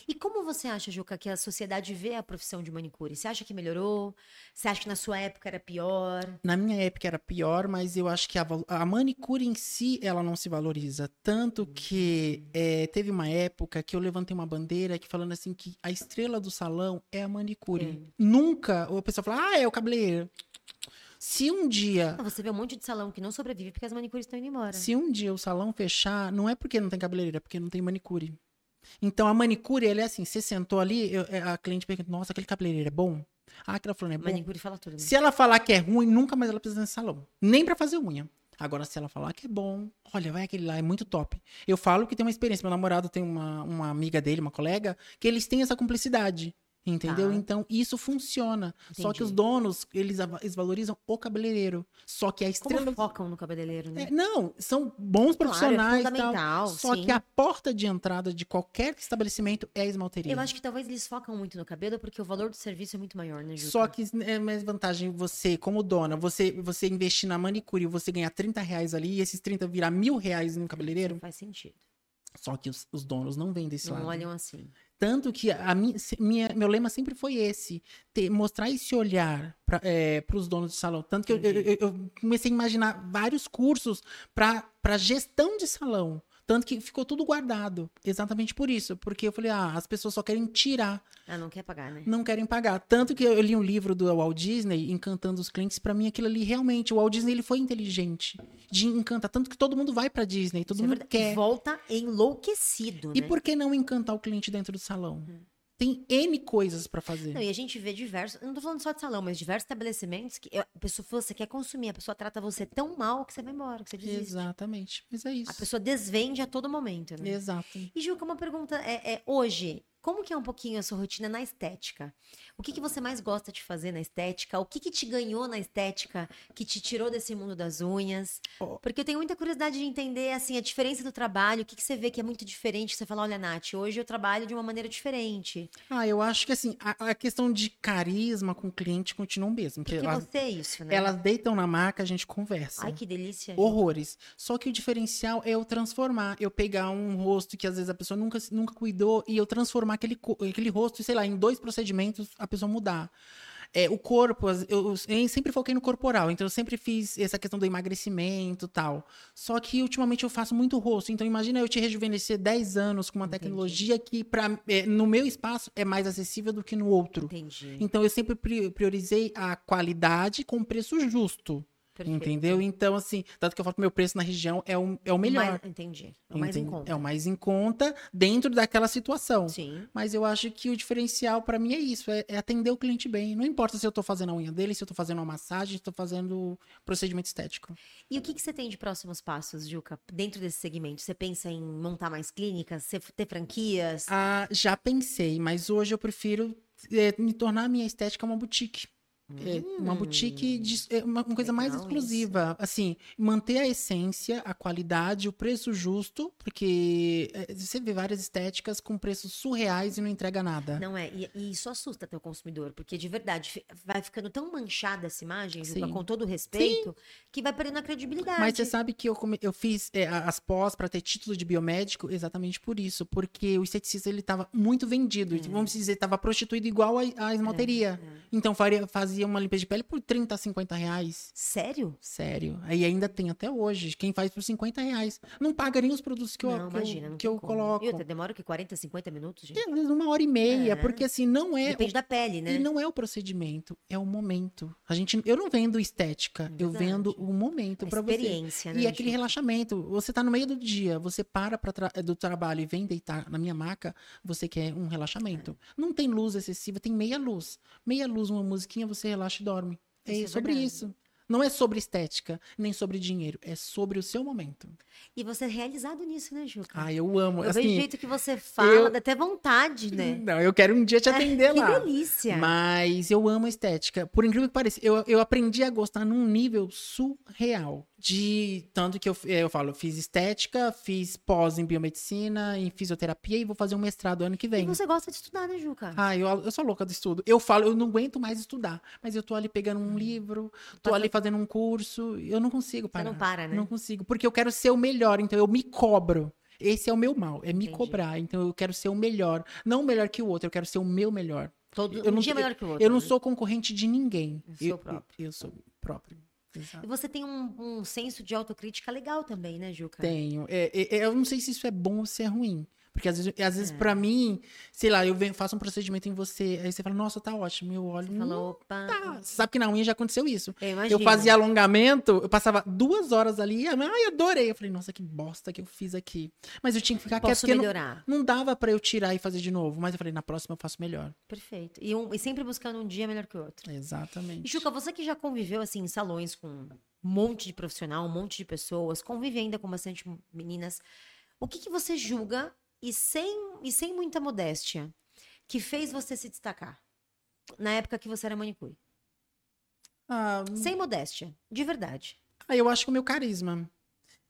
E como você acha, Juca, que a sociedade vê a profissão de manicure? Você acha que melhorou? Você acha que na sua época era pior? Na minha época era pior, mas eu acho que a, a manicure em si, ela não se valoriza. Tanto que é, teve uma época que eu levantei uma bandeira que falando assim que a estrela do salão é a manicure. Nunca a pessoa fala, ah, é o cabeleireiro. Se um dia, Você vê um monte de salão que não sobrevive porque as manicures estão indo embora. se um dia o salão fechar, não é porque não tem cabeleireiro, é porque não tem manicure. Então a manicure, ela é assim, você sentou ali, eu- a cliente pergunta, nossa, aquele cabeleireiro é bom? Ah, aquela falando é bom. Manicure fala tudo. Né? Se ela falar que é ruim, nunca mais ela precisa nesse salão. Nem pra fazer unha. Agora, se ela falar que é bom, olha, vai aquele lá, é muito top. Eu falo que tem uma experiência. Meu namorado tem uma, uma amiga dele, uma colega, que eles têm essa cumplicidade. Entendeu? Tá. Então, isso funciona. Só que Entendi. os donos, eles, eles valorizam o cabeleireiro. Só que a Como estrela. focam no cabeleireiro, né? É, não, são bons Claro, é profissionais. e tal, fundamental, só sim. que a porta de entrada de qualquer estabelecimento é a esmalteria. Eu acho que talvez eles focam muito no cabelo porque o valor do serviço é muito maior, né, Juca? Só que é mais vantagem você, como dona, você, você investir na manicure e você ganhar 30 reais ali e esses 30 virar mil reais no cabeleireiro. Faz sentido. Só que os, os donos não vêm desse Não lado. olham assim. Tanto que a minha, minha- meu lema sempre foi esse: ter- mostrar esse olhar para os donos de salão. Tanto que eu, eu- eu- eu comecei a imaginar vários cursos para gestão de salão. Tanto que ficou tudo guardado. Exatamente por isso. Porque eu falei, ah, as pessoas só querem tirar Ah, não quer pagar, né? não querem pagar. Tanto que eu li um livro do Walt Disney, encantando os clientes. Pra mim, aquilo ali realmente, o Walt Disney ele foi inteligente de encantar. Tanto que todo mundo vai pra Disney, todo Isso é mundo verdade. quer. Volta enlouquecido, E né? por que não encantar o cliente dentro do salão? Tem N coisas pra fazer. Não, e a gente vê diversos, não tô falando só de salão, mas diversos estabelecimentos que a pessoa, você quer consumir, a pessoa trata você tão mal que você vai embora, que você desiste. Exatamente. Mas é isso. A pessoa desvende a todo momento, né? Exato. E Juca, uma pergunta é, é, hoje, como que é um pouquinho a sua rotina na estética? O que, que você mais gosta de fazer na estética? O que, que te ganhou na estética que te tirou desse mundo das unhas? Porque eu tenho muita curiosidade de entender assim a diferença do trabalho, o que, que você vê que é muito diferente, você fala, olha, Nath, hoje eu trabalho de uma maneira diferente. Ah, eu acho que assim, a, a questão de carisma com o cliente continua o mesmo. Porque elas, você é isso, né? elas deitam na maca, a gente conversa. Ai, que delícia. Horrores. Só que o diferencial é eu transformar, eu pegar um rosto que às vezes a pessoa nunca, nunca cuidou e eu transformar aquele, aquele rosto, sei lá, em dois procedimentos, a pessoa mudar. É, o corpo, eu, eu sempre foquei no corporal, então eu sempre fiz essa questão do emagrecimento e tal. Só que ultimamente eu faço muito rosto, então imagina eu te rejuvenescer 10 anos com uma Entendi. tecnologia que pra, é, no meu espaço é mais acessível do que no outro. Entendi. Então eu sempre pri- priorizei a qualidade com preço justo. Perfeito. Entendeu? Então, assim, tanto que eu falo que meu preço na região é o, é o melhor. Mais- entendi. É o mais em conta. É o mais em conta dentro daquela situação. Sim. Mas eu acho que o diferencial pra mim é isso, é, é atender o cliente bem. Não importa se eu tô fazendo a unha dele, se eu tô fazendo uma massagem, se eu tô fazendo procedimento estético. E o que, que você tem de próximos passos, Juca, dentro desse segmento? Você pensa em montar mais clínicas, ter franquias? Ah, já pensei, mas hoje eu prefiro é, me tornar a minha estética uma boutique. É uma boutique, de, é uma, uma coisa mais Hum, exclusiva. Assim, manter a essência, a qualidade, o preço justo, porque é, você vê várias estéticas com preços surreais e não entrega nada. Não é, e, e isso assusta teu consumidor, porque de verdade vai ficando tão manchada essa imagem, Sim. com todo o respeito, que vai perdendo a credibilidade. Mas você sabe que eu, eu fiz é, as pós para ter título de biomédico exatamente por isso, porque o esteticista ele estava muito vendido, É. vamos dizer, estava prostituído igual a, a esmalteria. Então faria, fazia uma limpeza de pele por 30, 50 reais. Sério? Sério. Aí ainda tem até hoje. Quem faz por 50 reais. Não paga nem os produtos que eu, não, que eu- imagina, que tem eu como. coloco. E outra, demora o que 40, 50 minutos, gente? Às vezes uma hora e meia, É. porque assim, não é. Depende da pele, né? E não é o procedimento, é o momento. A gente, eu não vendo estética, eu vendo o momento para você. experiência, né? E aquele Juca? relaxamento. Você tá no meio do dia, você para pra tra- do trabalho e vem deitar na minha maca, você quer um relaxamento. Não tem luz excessiva, tem meia luz. Meia luz, uma musiquinha, você relaxa e dorme. É, Isso é sobre verdade. isso. Não é sobre estética, nem sobre dinheiro. É sobre o seu momento. E você é realizado nisso, né, Juca? Ah, eu amo. eu assim, vejo o jeito que você fala, eu- dá até vontade, né? Não, eu quero um dia te atender que lá. delícia! Mas eu amo a estética. Por incrível que pareça, eu, eu aprendi a gostar num nível surreal. De tanto que eu, eh, eu falo, eu fiz estética, fiz pós em biomedicina, em fisioterapia e vou fazer um mestrado ano que E vem. você gosta de estudar, né, Juca? Ah, eu, eu sou louca do estudo. Eu falo, eu não aguento mais estudar. Mas eu tô ali pegando um livro, tô ali fazendo um curso. Eu não consigo Você parar. não para, né? Não consigo. Porque eu quero ser o melhor, então eu me cobro. Esse é o meu mal, é me Entendi. cobrar. Então eu quero ser o melhor. Não o melhor que o outro, eu quero ser o meu melhor. Todo, eu um não- dia melhor que o outro. Eu não né? sou concorrente de ninguém. Eu sou eu, próprio. Eu, sou próprio. Exato. E você tem um, um senso de autocrítica legal também, né, Juca? Tenho. É, é, é, eu não sei se isso é bom ou se é ruim. Porque às vezes, às vezes É. pra mim, sei lá, eu venho, faço um procedimento em você, aí você fala, nossa, tá ótimo. Eu olho, Você não falou, opa. tá. Você sabe que na unha já aconteceu isso. Eu. Eu fazia alongamento, eu passava duas horas ali, ai, adorei. Eu falei, nossa, que bosta que eu fiz aqui. Mas eu tinha que ficar quieto, Posso não, melhorar. não dava pra eu tirar e fazer de novo. Mas eu falei, na próxima eu faço melhor. Perfeito. E, um- e sempre buscando um dia melhor que o outro. E, Exatamente. Juca, você que já conviveu, assim, em salões com um monte de profissional, um monte de pessoas, convive ainda com bastante meninas, o que, que você julga, e sem, e sem muita modéstia, que fez você se destacar? Na época que você era manicure. Ah, Sem modéstia, de verdade. Ah, eu acho que o meu carisma.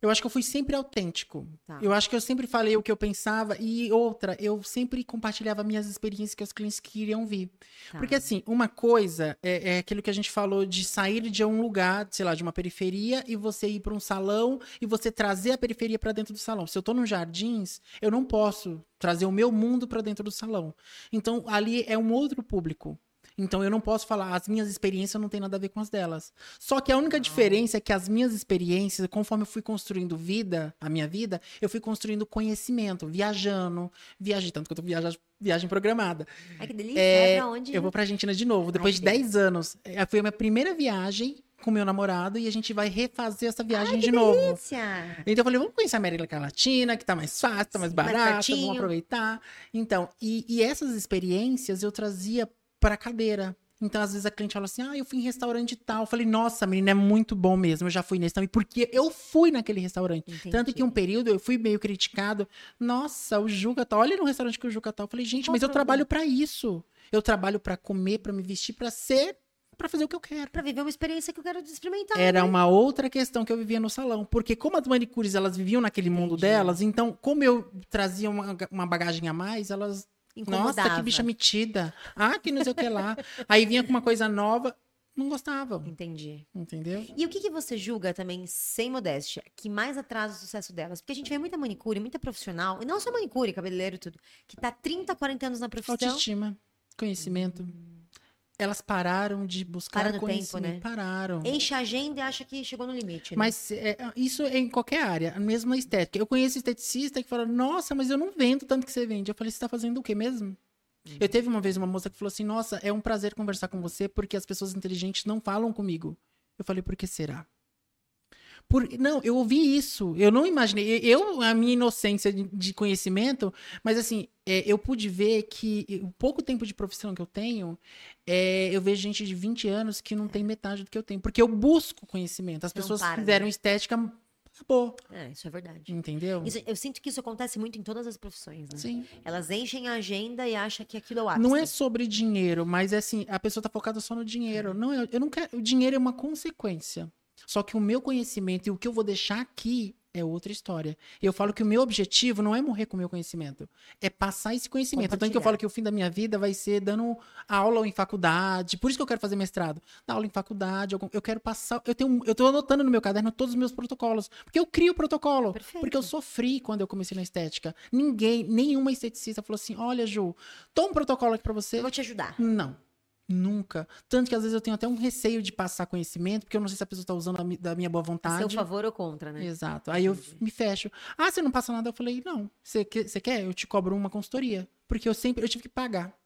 Eu acho que eu fui sempre autêntico. Tá. Eu acho que eu sempre falei o que eu pensava. E outra, eu sempre compartilhava minhas experiências que os clientes queriam vir. Tá. Porque, assim, uma coisa é, é aquilo que a gente falou de sair de um lugar, sei lá, de uma periferia, e você ir para um salão e você trazer a periferia para dentro do salão. Se eu tô nos jardins, eu não posso trazer o meu mundo para dentro do salão. Então, ali é um outro público. Então eu não posso falar, as minhas experiências não tem nada a ver com as delas. Só que a única diferença é que as minhas experiências, conforme eu fui construindo vida, a minha vida, eu fui construindo conhecimento, viajando, viajei, tanto que eu tô viajando, viagem programada. Ai, que delícia. É, É, pra onde? Eu vou pra Argentina de novo, depois que de 10 anos. É, Foi a minha primeira viagem com meu namorado e a gente vai refazer essa viagem de novo. delícia. Então eu falei, vamos conhecer a América Latina, que tá mais fácil, tá mais Sim, mais vamos aproveitar. Então, e, e essas experiências eu trazia pra cadeira. Então, às vezes a cliente fala assim: Ah, eu fui em restaurante tal. Eu falei, nossa, menina, é muito bom mesmo. Eu já fui nesse também, porque eu fui naquele restaurante. Entendi. Tanto que um período eu fui meio criticado. Nossa, o Juca tá. Olha no restaurante que o Juca tá. Eu falei, gente, mas eu trabalho pra isso. Eu trabalho pra comer, pra me vestir, pra ser, pra fazer o que eu quero. Pra viver uma experiência que eu quero experimentar. Era né? uma outra questão que eu vivia no salão. Porque como as manicures, elas viviam naquele mundo Entendi. delas, então, como eu trazia uma, uma bagagem a mais, elas... Nossa, Incomodava. que bicha metida. Ah, que não sei o que lá. Aí vinha com uma coisa nova, não gostavam. Entendi. Entendeu? E o que, que você julga também, sem modéstia, que mais atrasa o sucesso delas? Porque a gente vê muita manicure, muita profissional, e não só manicure, cabeleireiro e tudo, que tá 30, 40 anos na profissão. Autoestima, conhecimento. Elas pararam de buscar Para no tempo, conhecimento. né? Pararam. Enche a agenda e acha que chegou no limite. Né? Mas é, isso é em qualquer área, a mesma estética. Eu conheço esteticista que fala, nossa, mas eu não vendo tanto que você vende. Eu falei, você tá fazendo o quê mesmo? Uhum. Eu teve uma vez uma moça que falou assim, nossa, é um prazer conversar com você porque as pessoas inteligentes não falam comigo. Eu falei, por que será? Por... Não, eu ouvi isso. Eu não imaginei. Eu, a minha inocência de, de conhecimento, mas assim, é, eu pude ver que o pouco tempo de profissão que eu tenho, é, eu vejo gente de 20 anos que não tem metade do que eu tenho. Porque eu busco conhecimento. As Não pessoas para, né? fizeram estética Acabou. É, isso é verdade. Entendeu? Isso- eu sinto que isso acontece muito em todas as profissões, né? Sim. Elas enchem a agenda e acham que aquilo é o ápice. Não é sobre dinheiro, mas é assim, a pessoa tá focada só no dinheiro. Não, eu, eu não quero. O dinheiro é uma consequência. Só que o meu conhecimento e o que eu vou deixar aqui é outra história. Eu falo que o meu objetivo não é morrer com o meu conhecimento, é passar esse conhecimento. Tanto que eu falo que o fim da minha vida vai ser dando aula em faculdade. Por isso que eu quero fazer mestrado. Dar aula em faculdade, eu quero passar. Eu tenho, eu tô anotando no meu caderno todos os meus protocolos, porque eu crio protocolo. Perfeito. Porque eu sofri quando eu comecei na estética. Ninguém, nenhuma esteticista falou assim: "Olha, Ju, toma um protocolo aqui pra você". Eu vou te ajudar. Não. Nunca. Tanto que às vezes eu tenho até um receio de passar conhecimento, porque eu não sei se a pessoa tá usando mi- da minha boa A seu vontade. favor ou contra, né? Exato. Aí eu Entendi. me fecho. Ah, você não passa nada? Eu falei, não. Você quer, você quer? Eu te cobro uma consultoria. Porque eu sempre, eu tive que pagar.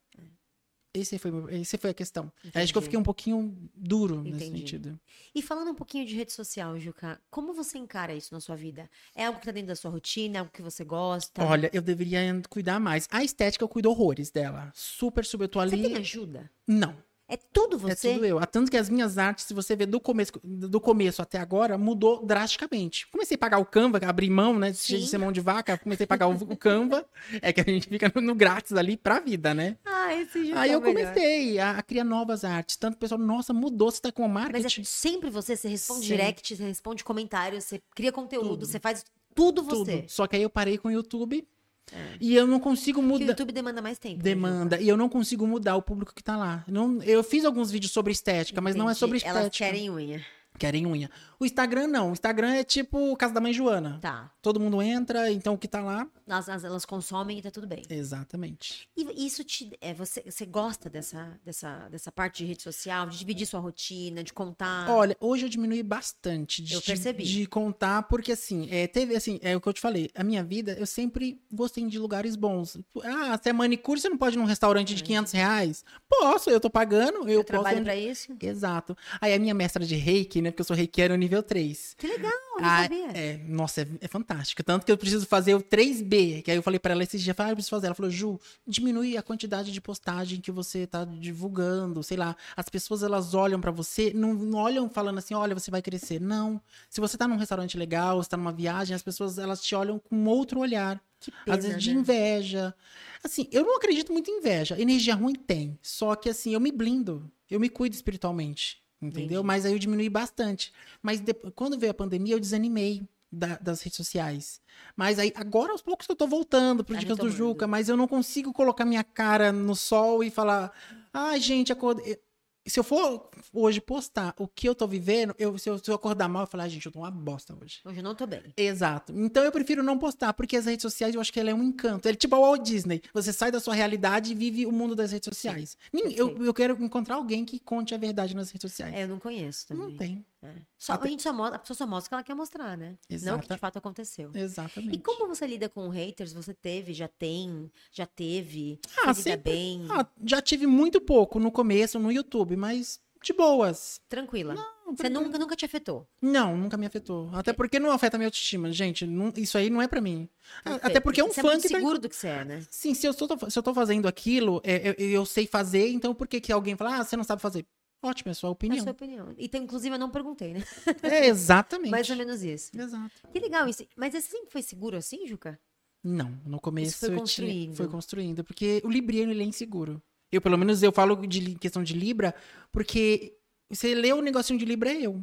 Esse foi, esse foi a questão. Acho que eu Entendi. fiquei um pouquinho duro nesse Entendi. sentido. E falando um pouquinho de rede social, Juca, como você encara isso na sua vida? É algo que tá dentro da sua rotina? É algo que você gosta? Olha, eu deveria cuidar mais. A estética eu cuido horrores dela. Super, super. Eu tô você ali. tem ajuda? Não. É tudo É você? tudo eu. Tanto que as minhas artes, se você ver do começo, do começo até agora, mudou drasticamente. Comecei a pagar o Canva, abrir mão, né? Sim. De ser mão de vaca, comecei a pagar o, o Canva. É que a gente fica no, no grátis ali pra vida, né? Ah, esse Juca Aí é eu melhor. comecei a, a criar novas artes. Tanto o pessoal, nossa, mudou, você tá com uma Mas marketing. é sempre você, você responde direct, você responde comentários, você cria conteúdo, Tudo. você faz tudo tudo. você. Só que aí eu parei com o YouTube É. e eu não consigo Porque o mudar. YouTube demanda mais tempo. né, Demanda. E eu não consigo mudar o público que tá lá. Não, eu fiz alguns vídeos sobre estética, mas não é Entendi. sobre estética. Elas querem unha. Querem unha. O Instagram não. O Instagram é tipo casa da mãe Joana. Tá. Todo mundo entra, então o que tá lá. Elas, elas- consomem e tá tudo bem. Exatamente. E isso te. É, você, você gosta dessa, dessa, dessa parte de rede social, de dividir sua rotina, de contar? Olha, hoje eu diminui bastante de, Eu percebi. de contar, porque assim, é, teve assim, é o que eu te falei, a minha vida, eu sempre gostei de lugares bons. Ah, até manicure, você não pode ir num restaurante de 500 reais? Posso, eu tô pagando, eu eu posso. trabalho pra isso? Exato. Aí a minha mestra de reiki, né, porque eu sou reikiano nível 3. Que legal, eu Ah, sabia. é, nossa, é, é fantástico. Tanto que eu preciso fazer o 3B, que aí eu falei pra ela esses dias, eu falei, ah, eu preciso fazer. Ela falou, Ju, diminui a quantidade de postagem que você tá divulgando, sei lá. As pessoas, elas olham pra você, não, não olham falando assim, olha, você vai crescer. Não. Se você tá num restaurante legal, você tá numa viagem, as pessoas, elas te olham com outro olhar. Que pena, Às vezes de né? inveja. Assim, eu não acredito muito em inveja. Energia ruim tem. Só que assim, eu me blindo. Eu me cuido espiritualmente. Entendeu? Entendi. Mas aí eu diminui bastante. Mas quando veio a pandemia, eu desanimei da- das redes sociais. Mas aí, agora aos poucos eu tô voltando pro Tá Dicas do. Juca, mas eu não consigo colocar minha cara no sol e falar, ai, gente, acordei. Se eu for hoje postar o que eu tô vivendo, eu, se, eu, se eu acordar mal, eu falar, ai, gente, eu tô uma bosta hoje. Hoje eu não tô bem. Exato. Então eu prefiro não postar, porque as redes sociais eu acho que ela é um encanto. É tipo a Walt Disney. Você sai da sua realidade e vive o mundo das redes sociais. Eu, perfeito. eu quero encontrar alguém que conte a verdade nas redes sociais. É, eu não conheço também. não tem. É. Só, Até- A gente só mostra, a pessoa só mostra o que ela quer mostrar, né? Não o que Exata- de fato aconteceu. Exatamente. E como você lida com haters? Você teve, já tem, já teve? Ah, você sempre- bem? Ah, já tive muito pouco no começo no YouTube, mas de boas. Tranquila. Não, você tranquilo. nunca, nunca te afetou? Não, nunca me afetou. Até porque não afeta a minha autoestima. Gente, não- isso aí não é pra mim. Ah, Até Perfeito. porque é um Você fã é muito que tá... seguro do que você é, né? Sim, se eu, tô, se eu tô fazendo aquilo, é, eu, eu sei fazer, então por que, que alguém fala, ah, você não sabe fazer? Ótimo, é a sua É a opinião. sua opinião. E tem, inclusive, eu não perguntei, né? É, exatamente. Mais ou menos isso. Exato. Que legal isso. Mas você sempre foi seguro assim, Juca? Não, no começo foi eu tinha- construindo. foi construindo, porque o libriano ele é inseguro. Eu, pelo menos, eu falo de questão de Libra, porque você lê o negocinho de Libra é eu.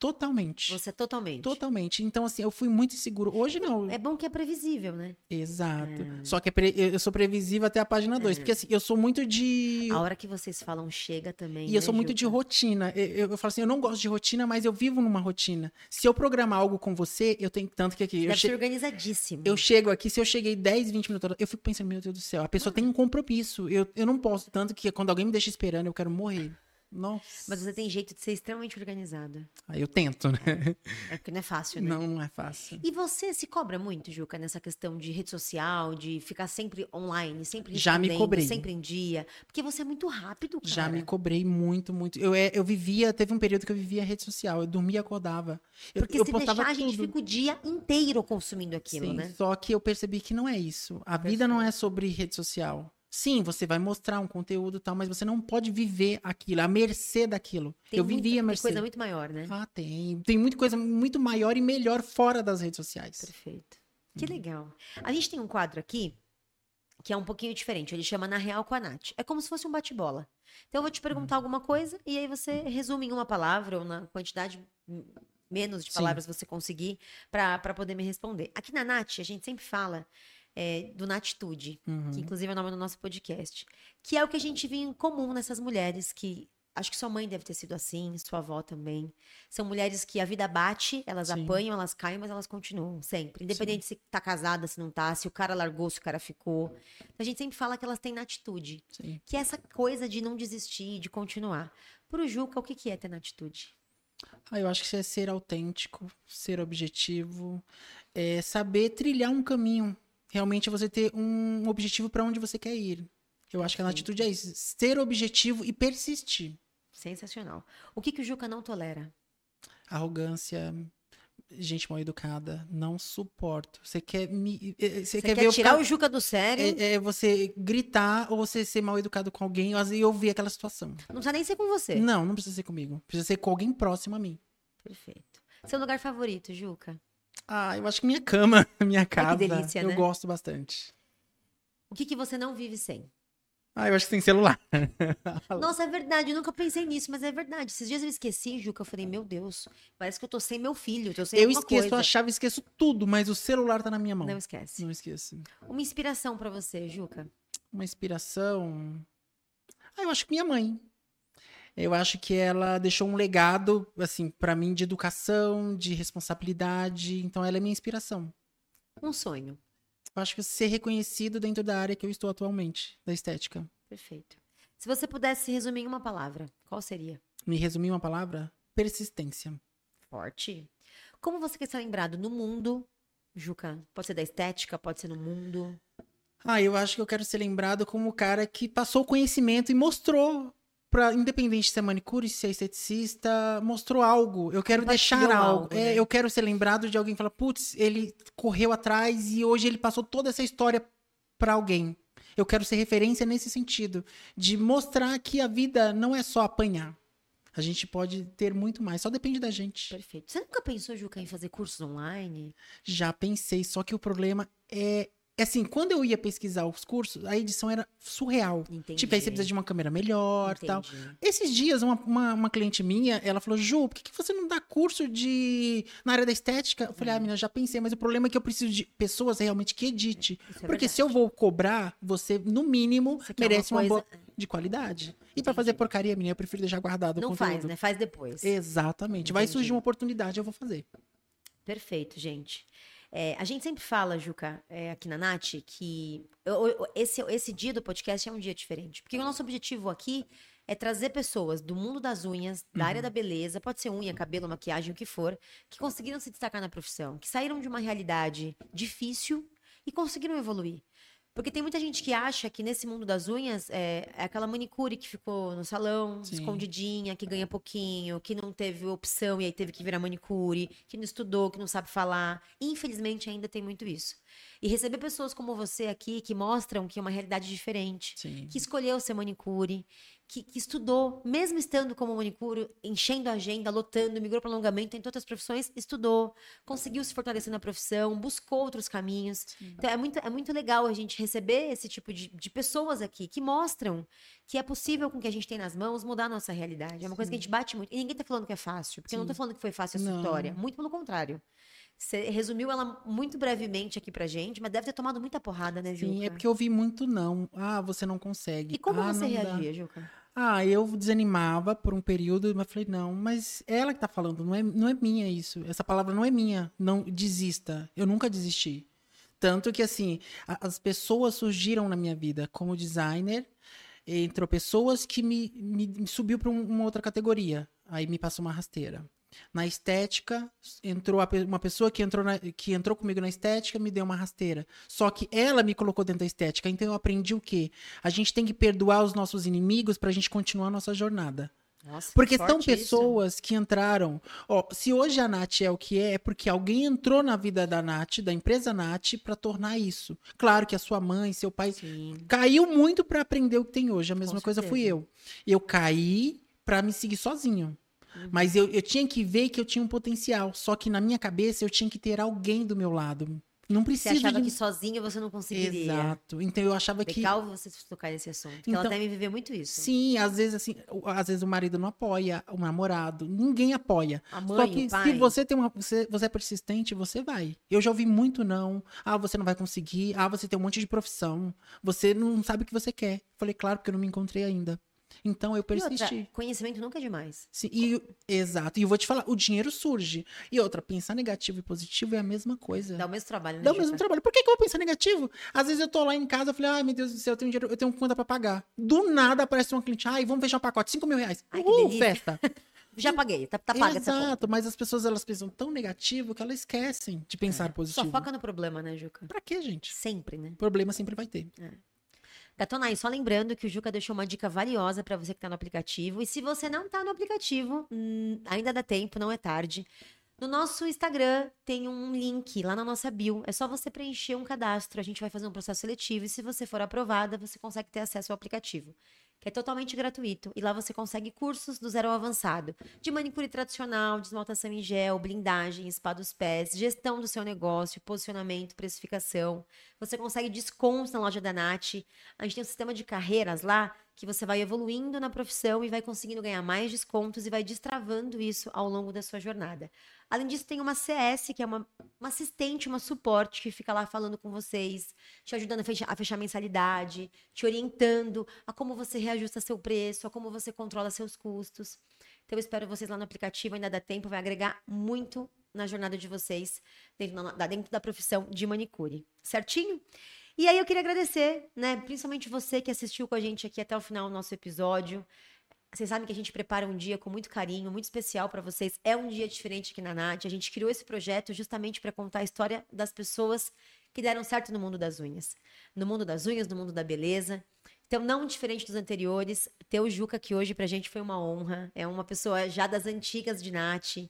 Totalmente. Você totalmente. Totalmente. Então, assim, eu fui muito inseguro. Hoje não. É bom que é previsível, né? Exato. É. Só que é pre- eu sou previsível até a página 2. Porque, assim, eu sou muito de. A hora que vocês falam chega também. E eu né, sou muito de rotina. Eu, eu, eu falo assim, eu não gosto de rotina, mas eu vivo numa rotina. Se eu programar algo com você, eu tenho tanto que aqui. Eu, Deve che- ser organizadíssimo. eu chego aqui, se eu cheguei 10, 20 minutos, eu fico pensando, meu Deus do céu, a pessoa tem um compromisso. Eu, eu não posso, tanto que quando alguém me deixa esperando, eu quero morrer. Nossa. Mas você tem jeito de ser extremamente organizado. Aí eu tento, né? É porque não é fácil, né? Não, não é fácil. E você se cobra muito, Juca, nessa questão de rede social, de ficar sempre online, sempre Já me cobrei. sempre em dia? Porque você é muito rápido, cara. Já me cobrei muito, muito. Eu, é, eu vivia, teve um período que eu vivia rede social. Eu dormia e acordava. Eu, Porque eu se deixar, a gente tudo. fica o dia inteiro consumindo aquilo, Sim, né? Só que eu percebi que não é isso. A vida não é sobre rede social. Sim, você vai mostrar um conteúdo e tal, mas você não pode viver aquilo, à mercê daquilo. Tem eu muita- vivia à tem mercê. coisa muito maior, né? Ah, tem. Tem muita coisa muito maior e melhor fora das redes sociais. Perfeito. Que Uhum. legal. A gente tem um quadro aqui que é um pouquinho diferente. Ele chama Na Real com a Nath. É como se fosse um bate-bola. Então eu vou te perguntar Uhum. alguma coisa e aí você resume em uma palavra ou na quantidade hum, menos de Sim. palavras você conseguir pra poder me responder. Aqui na Nath, a gente sempre fala é, do Natitude, Uhum. que inclusive é o nome do nosso podcast, que é o que a gente vê em comum nessas mulheres que acho que sua mãe deve ter sido assim, sua avó também. São mulheres que a vida bate, elas Sim. apanham, elas caem, mas elas continuam sempre, independente se tá casada, se não tá, se o cara largou, se o cara ficou. A gente sempre fala que elas têm atitude, Sim. que é essa coisa de não desistir, de continuar. Pro Juca, o que que é ter atitude? Ah, eu acho que isso é ser autêntico, ser objetivo, é saber trilhar um caminho. Realmente você ter um objetivo para onde você quer ir. Eu acho que a atitude é isso, ser objetivo e persistir. Sensacional. O que que o Juca não tolera? Arrogância, gente mal educada, não suporto. Você quer me, eh, você Você quer, quer, ver tirar o Juca do sério? é, é você gritar ou você ser mal educado com alguém e eu vi aquela situação. Não precisa nem ser com você. Não, não precisa ser comigo. Precisa ser com alguém próximo a mim. Perfeito. Seu lugar favorito, Juca? Ah, eu acho que minha cama, minha casa. delícia, eu né? gosto bastante. O que que você não vive sem? Ah, eu acho que sem celular. Nossa, é verdade, eu nunca pensei nisso, mas é verdade. Esses dias eu esqueci, Juca, eu falei, meu Deus, parece que eu tô sem meu filho, tô sem Eu esqueço coisa. a chave, esqueço tudo, mas o celular tá na minha mão. Não esquece. Não esqueço. Uma inspiração pra você, Juca. Uma inspiração. Ah, eu acho que minha mãe. Eu acho que ela deixou um legado, assim, pra mim de educação, de responsabilidade. Então ela é minha inspiração. Um sonho. Eu acho que ser reconhecido dentro da área que eu estou atualmente, da estética. Perfeito. Se você pudesse resumir em uma palavra, qual seria? Me resumir uma palavra? Persistência. Forte. Como você quer ser lembrado no mundo, Juca? Pode ser da estética, pode ser no mundo. Ah, eu acho que eu quero ser lembrado como o cara que passou o conhecimento e mostrou para independente de ser manicure, se é esteticista, mostrou algo. Eu quero deixar algo. algo, É, né? eu quero ser lembrado de alguém que fala, putz, ele correu atrás e hoje ele passou toda essa história para alguém. Eu quero ser referência nesse sentido, de mostrar que a vida não é só apanhar. A gente pode ter muito mais, só depende da gente. Perfeito. Você nunca pensou, Juca, em fazer cursos online? Já pensei, só que o problema é é assim, quando eu ia pesquisar os cursos, a edição era surreal. Entendi. Tipo, aí você precisa de uma câmera melhor e tal. Entendi. Esses dias, uma, uma, uma cliente minha, ela falou, Ju, por que, que você não dá curso de na área da estética? Eu falei, ah, menina, já pensei, mas o problema é que eu preciso de pessoas realmente que edite. É Porque verdade. se eu vou cobrar, você, no mínimo, Você quer merece uma, uma boa coisa- de qualidade. E pra Entendi. fazer porcaria, menina, eu prefiro deixar guardado o Não faz, né? Faz depois. Exatamente. Vai Entendi. surgir uma oportunidade, eu vou fazer. Perfeito, gente. É, a gente sempre fala, Juca, é, aqui na Nath, que eu- eu- esse, esse dia do podcast é um dia diferente. Porque o nosso objetivo aqui é trazer pessoas do mundo das unhas, da Uhum. área da beleza, pode ser unha, cabelo, maquiagem, o que for, que conseguiram se destacar na profissão, que saíram de uma realidade difícil e conseguiram evoluir. Porque tem muita gente que acha que nesse mundo das unhas é, é aquela manicure que ficou no salão, Sim. escondidinha, que ganha pouquinho, que não teve opção e aí teve que virar manicure, que não estudou, que não sabe falar. Infelizmente ainda tem muito isso. E receber pessoas como você aqui que mostram que é uma realidade diferente, Sim. que escolheu ser manicure, que, que estudou, mesmo estando como manicure, enchendo a agenda, lotando, migrou para alongamento, tem outras profissões, estudou, conseguiu se fortalecer na profissão, buscou outros caminhos. Então é muito, é muito legal a gente receber esse tipo de, de pessoas aqui que mostram que é possível com o que a gente tem nas mãos mudar a nossa realidade. É uma coisa que a gente bate muito. E ninguém tá falando que é fácil, porque eu não Sim. falando que foi fácil a sua Não. história. Muito pelo contrário. Você resumiu ela muito brevemente aqui pra gente, mas deve ter tomado muita porrada, né, Juca? Sim, é porque eu vi muito não. Ah, você não consegue. E como ah, você não dá. reagia, Juca? Ah, eu desanimava por um período, mas falei, não, mas ela que tá falando, não é, não é minha isso. Essa palavra não é minha. Não desista. Eu nunca desisti. Tanto que, assim, a- as pessoas surgiram na minha vida como designer, entrou pessoas que me, me, me subiu para uma outra categoria. Aí me passou uma rasteira. Na estética, entrou a uma pessoa que entrou, na- que entrou comigo na estética, me deu uma rasteira. Só que ela me colocou dentro da estética. Então eu aprendi o quê? A gente tem que perdoar os nossos inimigos pra gente continuar a nossa jornada. Nossa, Porque são isso. pessoas que entraram. Ó, se hoje a Nath é o que é, é porque alguém entrou na vida da Nath, da empresa Nath, pra tornar isso. Claro que a sua mãe, seu pai Sim. caiu muito pra aprender o que tem hoje. A mesma coisa fui eu. Eu caí pra me seguir sozinho. Uhum. Mas eu, eu tinha que ver que eu tinha um potencial. Só que na minha cabeça eu tinha que ter alguém do meu lado. Não Você precisa achava de. que sozinha você não conseguiria. Exato. Então eu achava que. Legal você tocar nesse assunto. Porque ela Então- deve viver muito isso. Sim, às vezes assim, às vezes o marido não apoia, o namorado, ninguém apoia. A Só mãe, que o pai. se você tem uma, você, você é persistente, você vai. Eu já ouvi muito não. Ah, você não vai conseguir. Ah, você tem um monte de profissão. Você não sabe o que você quer. Falei, claro, porque eu não me encontrei ainda. Então eu E outra, persisti. conhecimento nunca é demais. Sim, e, exato. E eu vou te falar, o dinheiro surge. E outra, pensar negativo e positivo é a mesma coisa. Dá o mesmo trabalho, né? Dá o mesmo trabalho. Por que, que eu vou pensar negativo? Às vezes eu tô lá em casa, eu falei, ai meu Deus do céu, eu tenho dinheiro, eu tenho conta pra pagar. Do nada aparece uma cliente, ai, vamos fechar um pacote, 5 mil reais. Ai, que uh, festa. Já paguei, tá, tá paga essa conta. Exato, mas as pessoas elas pensam tão negativo que elas esquecem de pensar Só positivo. foca no problema, né, Juca? Pra quê, gente? Sempre, né? Problema sempre vai ter. Gatonai, só lembrando que o Juca deixou uma dica valiosa pra você que tá no aplicativo. E se você não tá no aplicativo, hum, ainda dá tempo, não é tarde. No nosso Instagram tem um link lá na nossa bio. É só você preencher um cadastro. A gente vai fazer um processo seletivo. E se você for aprovada, você consegue ter acesso ao aplicativo. Que é totalmente gratuito. E lá você consegue cursos do zero ao avançado. De manicure tradicional, desmaltação em gel, blindagem, spa dos pés, gestão do seu negócio, posicionamento, precificação. Você consegue descontos na loja da Nath. A gente tem um sistema de carreiras lá que você vai evoluindo na profissão e vai conseguindo ganhar mais descontos e vai destravando isso ao longo da sua jornada. Além disso, tem uma CS, que é uma, uma assistente, uma suporte, que fica lá falando com vocês, te ajudando a fechar, a fechar mensalidade, te orientando a como você reajusta seu preço, a como você controla seus custos. Então, eu espero vocês lá no aplicativo, ainda dá tempo, vai agregar muito na jornada de vocês dentro da, dentro da profissão de manicure. Certinho? E aí eu queria agradecer, né, principalmente você que assistiu com a gente aqui até o final do nosso episódio. Vocês sabem que a gente prepara um dia com muito carinho, muito especial para vocês. É um dia diferente aqui na Nath. A gente criou esse projeto justamente para contar a história das pessoas que deram certo no mundo das unhas. No mundo das unhas, no mundo da beleza. Então, não diferente dos anteriores, ter o Juca aqui hoje pra gente foi uma honra. É uma pessoa já das antigas de Nath,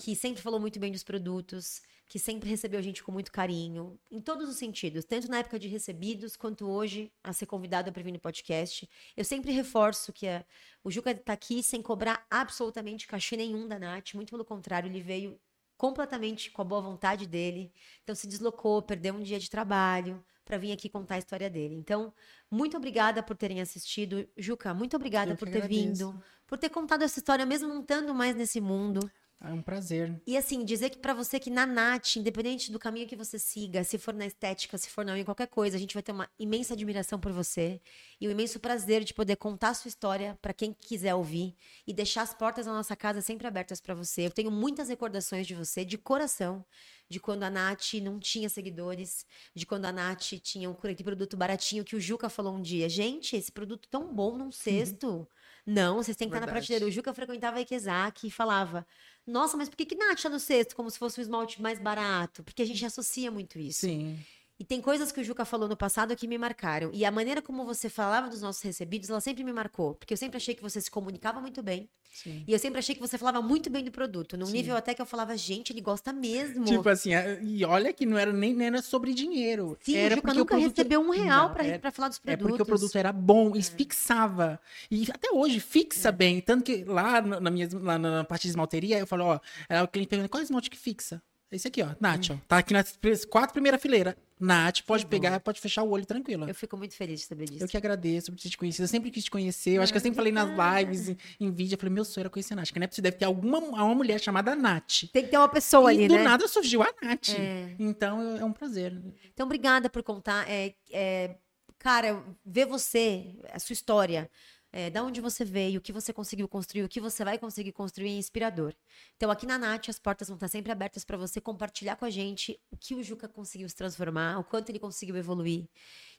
que sempre falou muito bem dos produtos, que sempre recebeu a gente com muito carinho, em todos os sentidos, tanto na época de recebidos, quanto hoje a ser convidada para vir no podcast. Eu sempre reforço que a- o Juca tá aqui sem cobrar absolutamente cachê nenhum da Nath, muito pelo contrário, ele veio completamente com a boa vontade dele, então se deslocou, perdeu um dia de trabalho para vir aqui contar a história dele. Então, muito obrigada por terem assistido. Juca, muito obrigada Eu por ter agradeço. vindo, por ter contado essa história, mesmo não estando mais nesse mundo. É um prazer. E assim, dizer que pra você que na Nath, independente do caminho que você siga, se for na estética, se for na unha, qualquer coisa, a gente vai ter uma imensa admiração por você e um imenso prazer de poder contar a sua história pra quem quiser ouvir e deixar as portas da nossa casa sempre abertas pra você. Eu tenho muitas recordações de você, de coração, de quando a Nath não tinha seguidores, de quando a Nath tinha um produto baratinho que o Juca falou um dia. Gente, esse produto tão bom num cesto. Não, vocês têm que estar na prateleira. O Juca frequentava a Ikezaki e falava: Nossa, mas por que, que Nath tá no cesto como se fosse um esmalte mais barato? Porque a gente associa muito isso. Sim. E tem coisas que o Juca falou no passado que me marcaram. E a maneira como você falava dos nossos recebidos, ela sempre me marcou. Porque eu sempre achei que você se comunicava muito bem. Sim. E eu sempre achei que você falava muito bem do produto. Num Sim. nível até que eu falava, gente, ele gosta mesmo. Tipo assim, e olha que não era nem, nem era sobre dinheiro. Sim, era o Juca porque nunca produto- recebeu um real Não, pra, era- pra falar dos É produtos. porque o produto era bom e fixava. E até hoje fixa bem. Tanto que lá na, minha, lá na parte de esmalteria, eu falo, ó, era o cliente perguntando qual esmalte que fixa? Esse aqui, ó, Nath, ó. Tá aqui nas quatro primeiras fileiras. Nath, pode bom. pegar, pode fechar o olho tranquilo. Eu fico muito feliz de saber disso. Eu que agradeço por ter te conhecido. Eu sempre quis te conhecer. Eu acho que eu sempre falei nas lives, em, em vídeo. Eu falei, meu sonho era conhecer a Nath. Que não é possível, deve ter alguma uma mulher chamada Nath. Tem que ter uma pessoa e ali, do né? nada surgiu a Nath. É. Então é um prazer. Então, obrigada por contar. É, é, cara, ver você, a sua história, é, da onde você veio, o que você conseguiu construir, o que você vai conseguir construir é inspirador. Então, aqui na Nath, as portas vão estar sempre abertas para você compartilhar com a gente o que o Juca conseguiu se transformar, o quanto ele conseguiu evoluir.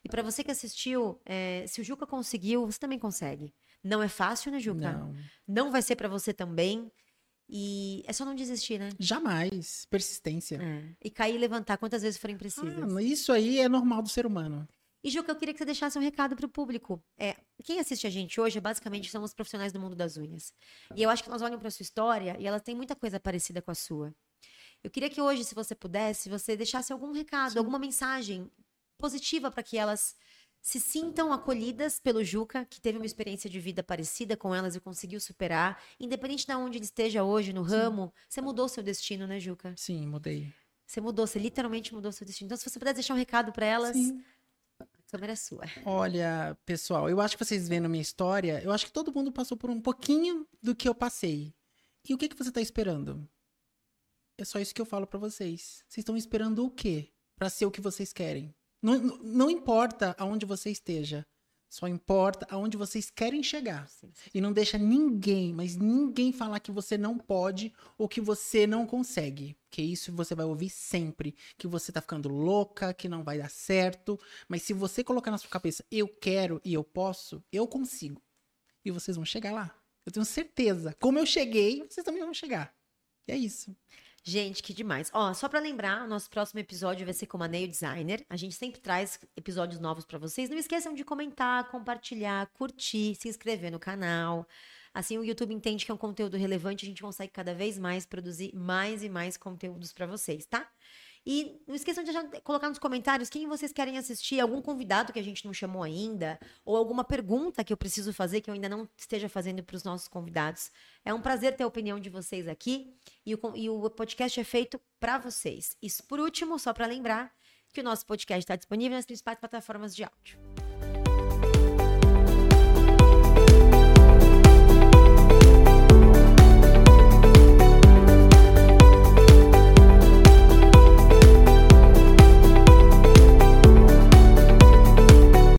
E para você que assistiu, é, se o Juca conseguiu, você também consegue. Não é fácil, né, Juca? Não. Não vai ser para você também. E é só não desistir, né? Jamais. Persistência. É. E cair e levantar quantas vezes forem precisas. Ah, isso aí é normal do ser humano. E, Juca, eu queria que você deixasse um recado para o público. É, quem assiste a gente hoje, basicamente, são os profissionais do mundo das unhas. E eu acho que elas olham para sua história e elas têm muita coisa parecida com a sua. Eu queria que hoje, se você pudesse, você deixasse algum recado, Sim. alguma mensagem positiva para que elas se sintam acolhidas pelo Juca, que teve uma experiência de vida parecida com elas e conseguiu superar. Independente de onde ele esteja hoje, no Sim. ramo, você mudou seu destino, né, Juca? Sim, mudei. Você mudou, você literalmente mudou seu destino. Então, se você pudesse deixar um recado para elas, Sim. Câmera sua. Olha, pessoal, eu acho que vocês vendo minha história, eu acho que todo mundo passou por um pouquinho do que eu passei. E o que, que você está esperando? É só isso que eu falo para vocês. Vocês estão esperando o quê? Para ser o que vocês querem. Não, não importa aonde você esteja. Só importa aonde vocês querem chegar. Sim, sim. E não deixa ninguém, mas ninguém falar que você não pode ou que você não consegue. Que isso você vai ouvir sempre. Que você tá ficando louca, que não vai dar certo. Mas se você colocar na sua cabeça, eu quero e eu posso, eu consigo. E vocês vão chegar lá. Eu tenho certeza. Como eu cheguei, vocês também vão chegar. E é isso. Gente, que demais. Ó, só para lembrar, nosso próximo episódio vai ser com a Nail Designer. A gente sempre traz episódios novos para vocês. Não esqueçam de comentar, compartilhar, curtir, se inscrever no canal. Assim o YouTube entende que é um conteúdo relevante, a gente consegue cada vez mais produzir mais e mais conteúdos para vocês, tá? E não esqueçam de colocar nos comentários quem vocês querem assistir, algum convidado que a gente não chamou ainda, ou alguma pergunta que eu preciso fazer que eu ainda não esteja fazendo para os nossos convidados. É um prazer ter a opinião de vocês aqui e o, e o podcast é feito para vocês. E por último, só para lembrar que o nosso podcast está disponível nas principais plataformas de áudio.